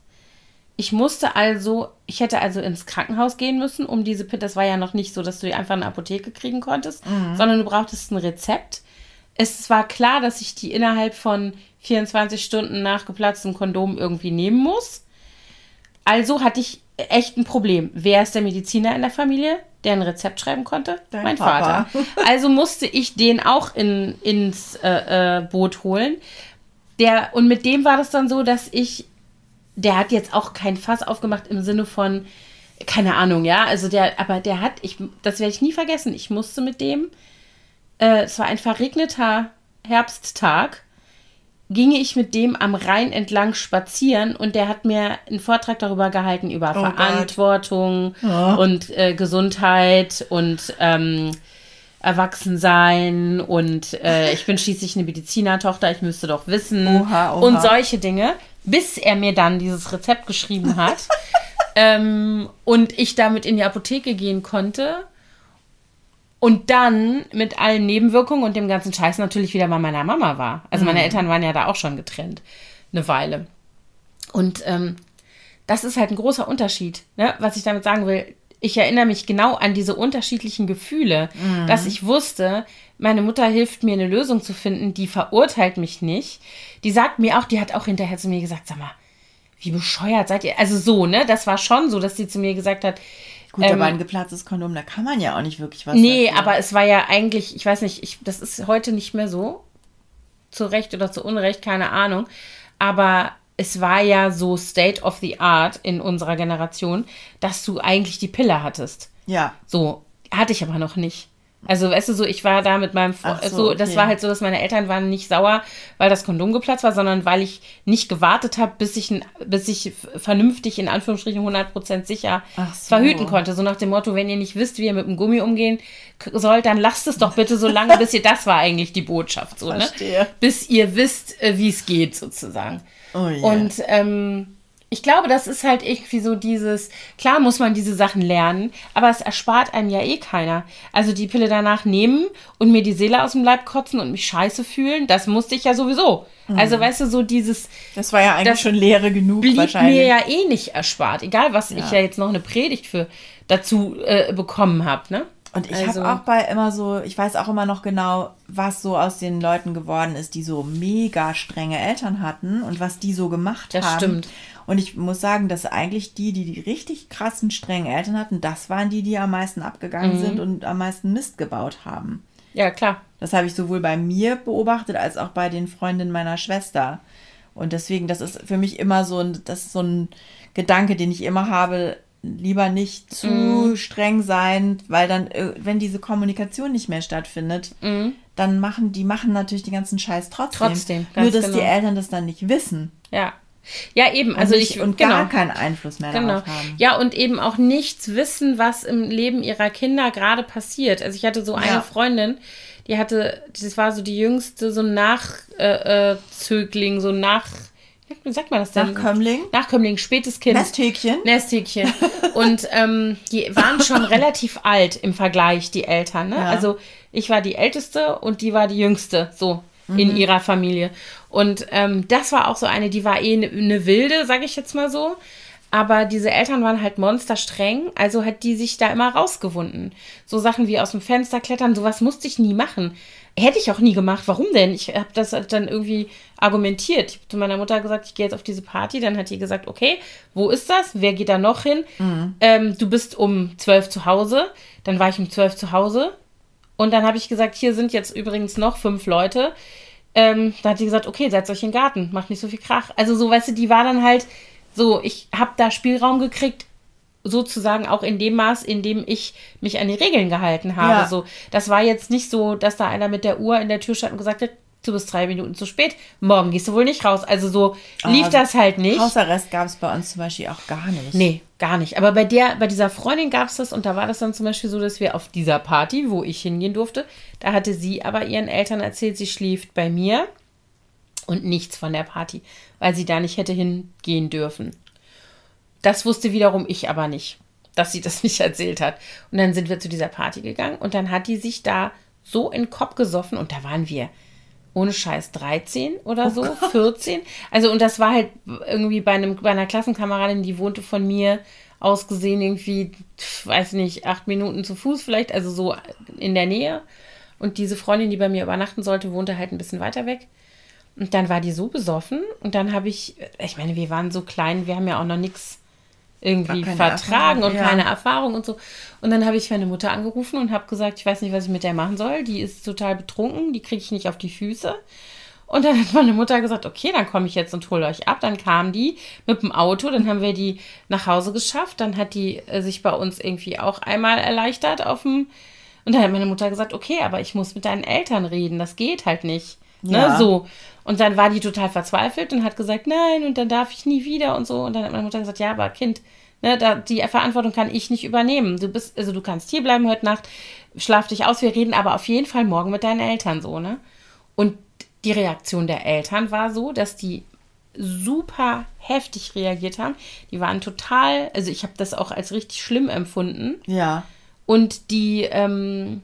Ich musste also, ich hätte also ins Krankenhaus gehen müssen, um diese Pille. Das war ja noch nicht so, dass du die einfach in der Apotheke kriegen konntest, sondern du brauchtest ein Rezept. Es war klar, dass ich die innerhalb von 24 Stunden nach geplatztem Kondom irgendwie nehmen muss. Also hatte ich echt ein Problem. Wer ist der Mediziner in der Familie, der ein Rezept schreiben konnte? Dein mein Papa. Vater. Also musste ich den auch in, ins äh, äh, Boot holen. Der, und mit dem war das dann so, dass ich, der hat jetzt auch kein Fass aufgemacht im Sinne von, keine Ahnung, ja, also der, aber der hat, ich, das werde ich nie vergessen, ich musste mit dem, äh, es war ein verregneter Herbsttag, ginge ich mit dem am Rhein entlang spazieren und der hat mir einen Vortrag darüber gehalten über Oh. Verantwortung Ja. und äh, Gesundheit und ähm, Erwachsensein und äh, ich bin schließlich eine Medizinertochter, ich müsste doch wissen Oha, oha. und solche Dinge, bis er mir dann dieses Rezept geschrieben hat ähm, und ich damit in die Apotheke gehen konnte und dann mit allen Nebenwirkungen und dem ganzen Scheiß natürlich wieder bei meiner Mama war. Also meine Eltern waren ja da auch schon getrennt, eine Weile. Und ähm, das ist halt ein großer Unterschied, ne? was ich damit sagen will. Ich erinnere mich genau an diese unterschiedlichen Gefühle, dass ich wusste, meine Mutter hilft mir eine Lösung zu finden, die verurteilt mich nicht. Die sagt mir auch, die hat auch hinterher zu mir gesagt, sag mal, wie bescheuert seid ihr? Also so, ne? Das war schon so, dass sie zu mir gesagt hat, Gut, Ähm, aber ein geplatztes Kondom, da kann man ja auch nicht wirklich was Nee, dafür. aber es war ja eigentlich, ich weiß nicht, ich, das ist heute nicht mehr so. Zu Recht oder zu Unrecht, keine Ahnung. Aber es war ja so State of the Art in unserer Generation, dass du eigentlich die Pille hattest. Ja, So. hatte ich aber noch nicht. Also, weißt du, so, ich war da mit meinem Freund, so, so, das okay. war halt so, dass meine Eltern waren nicht sauer, weil das Kondom geplatzt war, sondern weil ich nicht gewartet habe, bis ich, bis ich vernünftig, in Anführungsstrichen 100% sicher so. verhüten konnte. So nach dem Motto, wenn ihr nicht wisst, wie ihr mit dem Gummi umgehen sollt, dann lasst es doch bitte so lange, bis ihr, das war eigentlich die Botschaft, so, ne? Verstehe. Bis ihr wisst, äh, wie es geht, sozusagen. Oh je. Und ähm, ich glaube, das ist halt irgendwie so dieses, klar muss man diese Sachen lernen, aber es erspart einem ja eh keiner. Also die Pille danach nehmen und mir die Seele aus dem Leib kotzen und mich scheiße fühlen, das musste ich ja sowieso. Also weißt du, so dieses das war ja eigentlich schon Lehre genug blieb wahrscheinlich. mir ja eh nicht erspart. Egal, was ich Ja. ja jetzt noch eine Predigt für dazu äh, bekommen habe, ne? Und ich Also- habe auch bei immer so, ich weiß auch immer noch genau, was so aus den Leuten geworden ist, die so mega strenge Eltern hatten und was die so gemacht Das haben. stimmt. Und ich muss sagen, dass eigentlich die, die die richtig krassen, strengen Eltern hatten, das waren die, die am meisten abgegangen Mhm. sind und am meisten Mist gebaut haben. Ja, klar. Das habe ich sowohl bei mir beobachtet als auch bei den Freundinnen meiner Schwester. Und deswegen, das ist für mich immer so ein, das ist so ein Gedanke, den ich immer habe, lieber nicht zu Mhm. streng sein, weil dann, äh, wenn diese Kommunikation nicht mehr stattfindet, dann machen die machen natürlich den ganzen Scheiß trotzdem. Trotzdem, Nur, dass die genau. Eltern das dann nicht wissen. Ja. Ja, eben. Und Also nicht, ich und genau. gar keinen Einfluss mehr Genau. darauf haben. Ja, und eben auch nichts wissen, was im Leben ihrer Kinder gerade passiert. Also ich hatte so eine Ja. Freundin, die hatte, das war so die jüngste, so ein Nachzögling, äh, Zögling, so nach, wie sagt man das denn? Nachkömmling? Nachkömmling, spätes Kind. Nesthäkchen? Nesthäkchen. Und ähm, die waren schon relativ alt im Vergleich, die Eltern. Ne? Ja. Also ich war die Älteste und die war die Jüngste, so in ihrer Familie. Und ähm, das war auch so eine, die war eh eine ne wilde, sage ich jetzt mal so. Aber diese Eltern waren halt monsterstreng, also hat die sich da immer rausgewunden. So Sachen wie aus dem Fenster klettern, sowas musste ich nie machen. Hätte ich auch nie gemacht. Warum denn? Ich habe das dann irgendwie argumentiert. Ich habe zu meiner Mutter gesagt, ich gehe jetzt auf diese Party. Dann hat die gesagt, okay, wo ist das? Wer geht da noch hin? Ähm, du bist um zwölf zu Hause. Dann war ich um zwölf zu Hause. Und dann habe ich gesagt, hier sind jetzt übrigens noch fünf Leute. Ähm, da hat die gesagt, okay, setzt euch in den Garten, macht nicht so viel Krach. Also so, weißt du, die war dann halt so, ich habe da Spielraum gekriegt, sozusagen auch in dem Maß, in dem ich mich an die Regeln gehalten habe. Ja. So, das war jetzt nicht so, dass da einer mit der Uhr in der Tür stand und gesagt hat, du bist drei Minuten zu spät, morgen gehst du wohl nicht raus. Also so lief Ah, das halt nicht. Hausarrest gab es bei uns zum Beispiel auch gar nicht. Nee, gar nicht. Aber bei der, bei dieser Freundin gab es das und da war das dann zum Beispiel so, dass wir auf dieser Party, wo ich hingehen durfte, da hatte sie aber ihren Eltern erzählt, sie schläft bei mir und nichts von der Party, weil sie da nicht hätte hingehen dürfen. Das wusste wiederum ich aber nicht, dass sie das nicht erzählt hat. Und dann sind wir zu dieser Party gegangen und dann hat die sich da so in den Kopf gesoffen und da waren wir ohne Scheiß 13 oder so, 14. Also, und das war halt irgendwie bei, einem, bei einer Klassenkameradin, die wohnte von mir aus gesehen irgendwie, weiß nicht, acht Minuten zu Fuß vielleicht, also so in der Nähe. Und diese Freundin, die bei mir übernachten sollte, wohnte halt ein bisschen weiter weg. Und dann war die so besoffen und dann habe ich, ich meine, wir waren so klein, wir haben ja auch noch nichts irgendwie vertragen Erfahrung, und ja. keine Erfahrung und so. Und dann habe ich meine Mutter angerufen und habe gesagt, ich weiß nicht, was ich mit der machen soll. Die ist total betrunken, die kriege ich nicht auf die Füße. Und dann hat meine Mutter gesagt, okay, dann komme ich jetzt und hole euch ab. Dann kam die mit dem Auto, dann haben wir die nach Hause geschafft. Dann hat die äh, sich bei uns irgendwie auch einmal erleichtert auf dem. Und dann hat meine Mutter gesagt, okay, aber ich muss mit deinen Eltern reden, das geht halt nicht. Ne, Ja. so. Und dann war die total verzweifelt und hat gesagt, nein, und dann darf ich nie wieder und so. Und dann hat meine Mutter gesagt, ja, aber Kind, ne, da, die Verantwortung kann ich nicht übernehmen. Du bist, also du kannst hier bleiben heute Nacht, schlaf dich aus, wir reden aber auf jeden Fall morgen mit deinen Eltern so, ne? Und die Reaktion der Eltern war so, dass die super heftig reagiert haben. Die waren total, also ich habe das auch als richtig schlimm empfunden. Ja. Und die, ähm,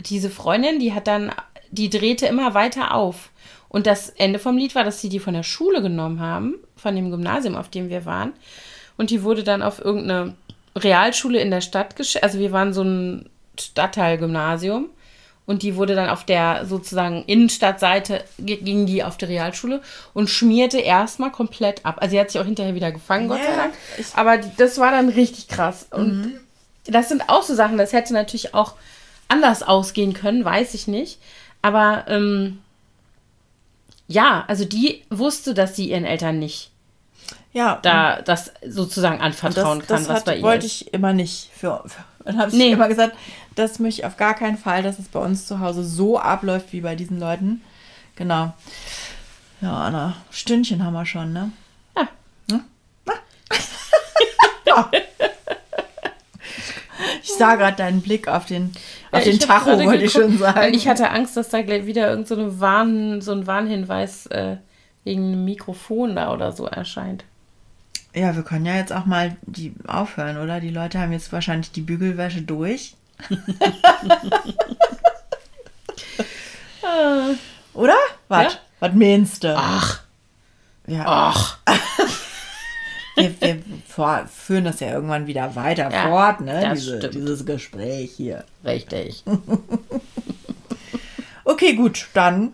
diese Freundin, die hat dann, die drehte immer weiter auf. Und das Ende vom Lied war, dass sie die von der Schule genommen haben, von dem Gymnasium, auf dem wir waren. Und die wurde dann auf irgendeine Realschule in der Stadt geschickt. Also wir waren so ein Stadtteilgymnasium. Und die wurde dann auf der sozusagen Innenstadtseite, ging die auf die Realschule und schmierte erstmal komplett ab. Also sie hat sich auch hinterher wieder gefangen, Gott sei Ja, Dank. Aber das war dann richtig krass. Und das sind auch so Sachen, das hätte natürlich auch anders ausgehen können, weiß ich nicht. Aber ähm, ja, also die wusste, dass sie ihren Eltern nicht Ja. da das sozusagen anvertrauen das, kann, das was hat, bei ihr wollte ich immer nicht für, für Und haben sich Nee. immer gesagt, das möchte ich auf gar keinen Fall, dass es bei uns zu Hause so abläuft wie bei diesen Leuten. Genau. Ja, Anna, Stündchen haben wir schon, ne? Ja. Hm? ja. Ich sah gerade deinen Blick auf den, auf den Tacho, wollte ich schon sagen. Ich hatte Angst, dass da gleich wieder irgend so, eine Warn, so ein Warnhinweis äh, wegen einem Mikrofon da oder so erscheint. Ja, wir können ja jetzt auch mal die aufhören, oder? Die Leute haben jetzt wahrscheinlich die Bügelwäsche durch. oder? Was? Ja. Was meinst du? Ach, Ja, ach. wir, wir vor- führen das ja irgendwann wieder weiter Ja, fort, ne? das Diese, stimmt. dieses Gespräch hier. Richtig. Okay, gut, dann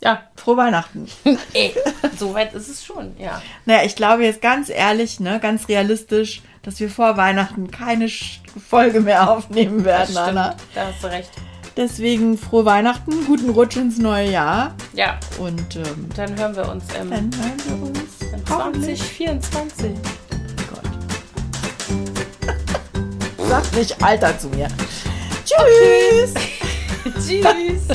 Ja, frohe Weihnachten. ey, soweit ist es schon, ja. Naja, ich glaube jetzt ganz ehrlich, ne, ganz realistisch, dass wir vor Weihnachten keine Folge mehr aufnehmen werden, Das stimmt, Anna. da hast du recht. Deswegen frohe Weihnachten, guten Rutsch ins neue Jahr Ja, und ähm, dann hören wir uns im dann hören wir uns im hoffentlich. 2024. Gott. Sag nicht Alter zu mir. Tschüss. Tschüss.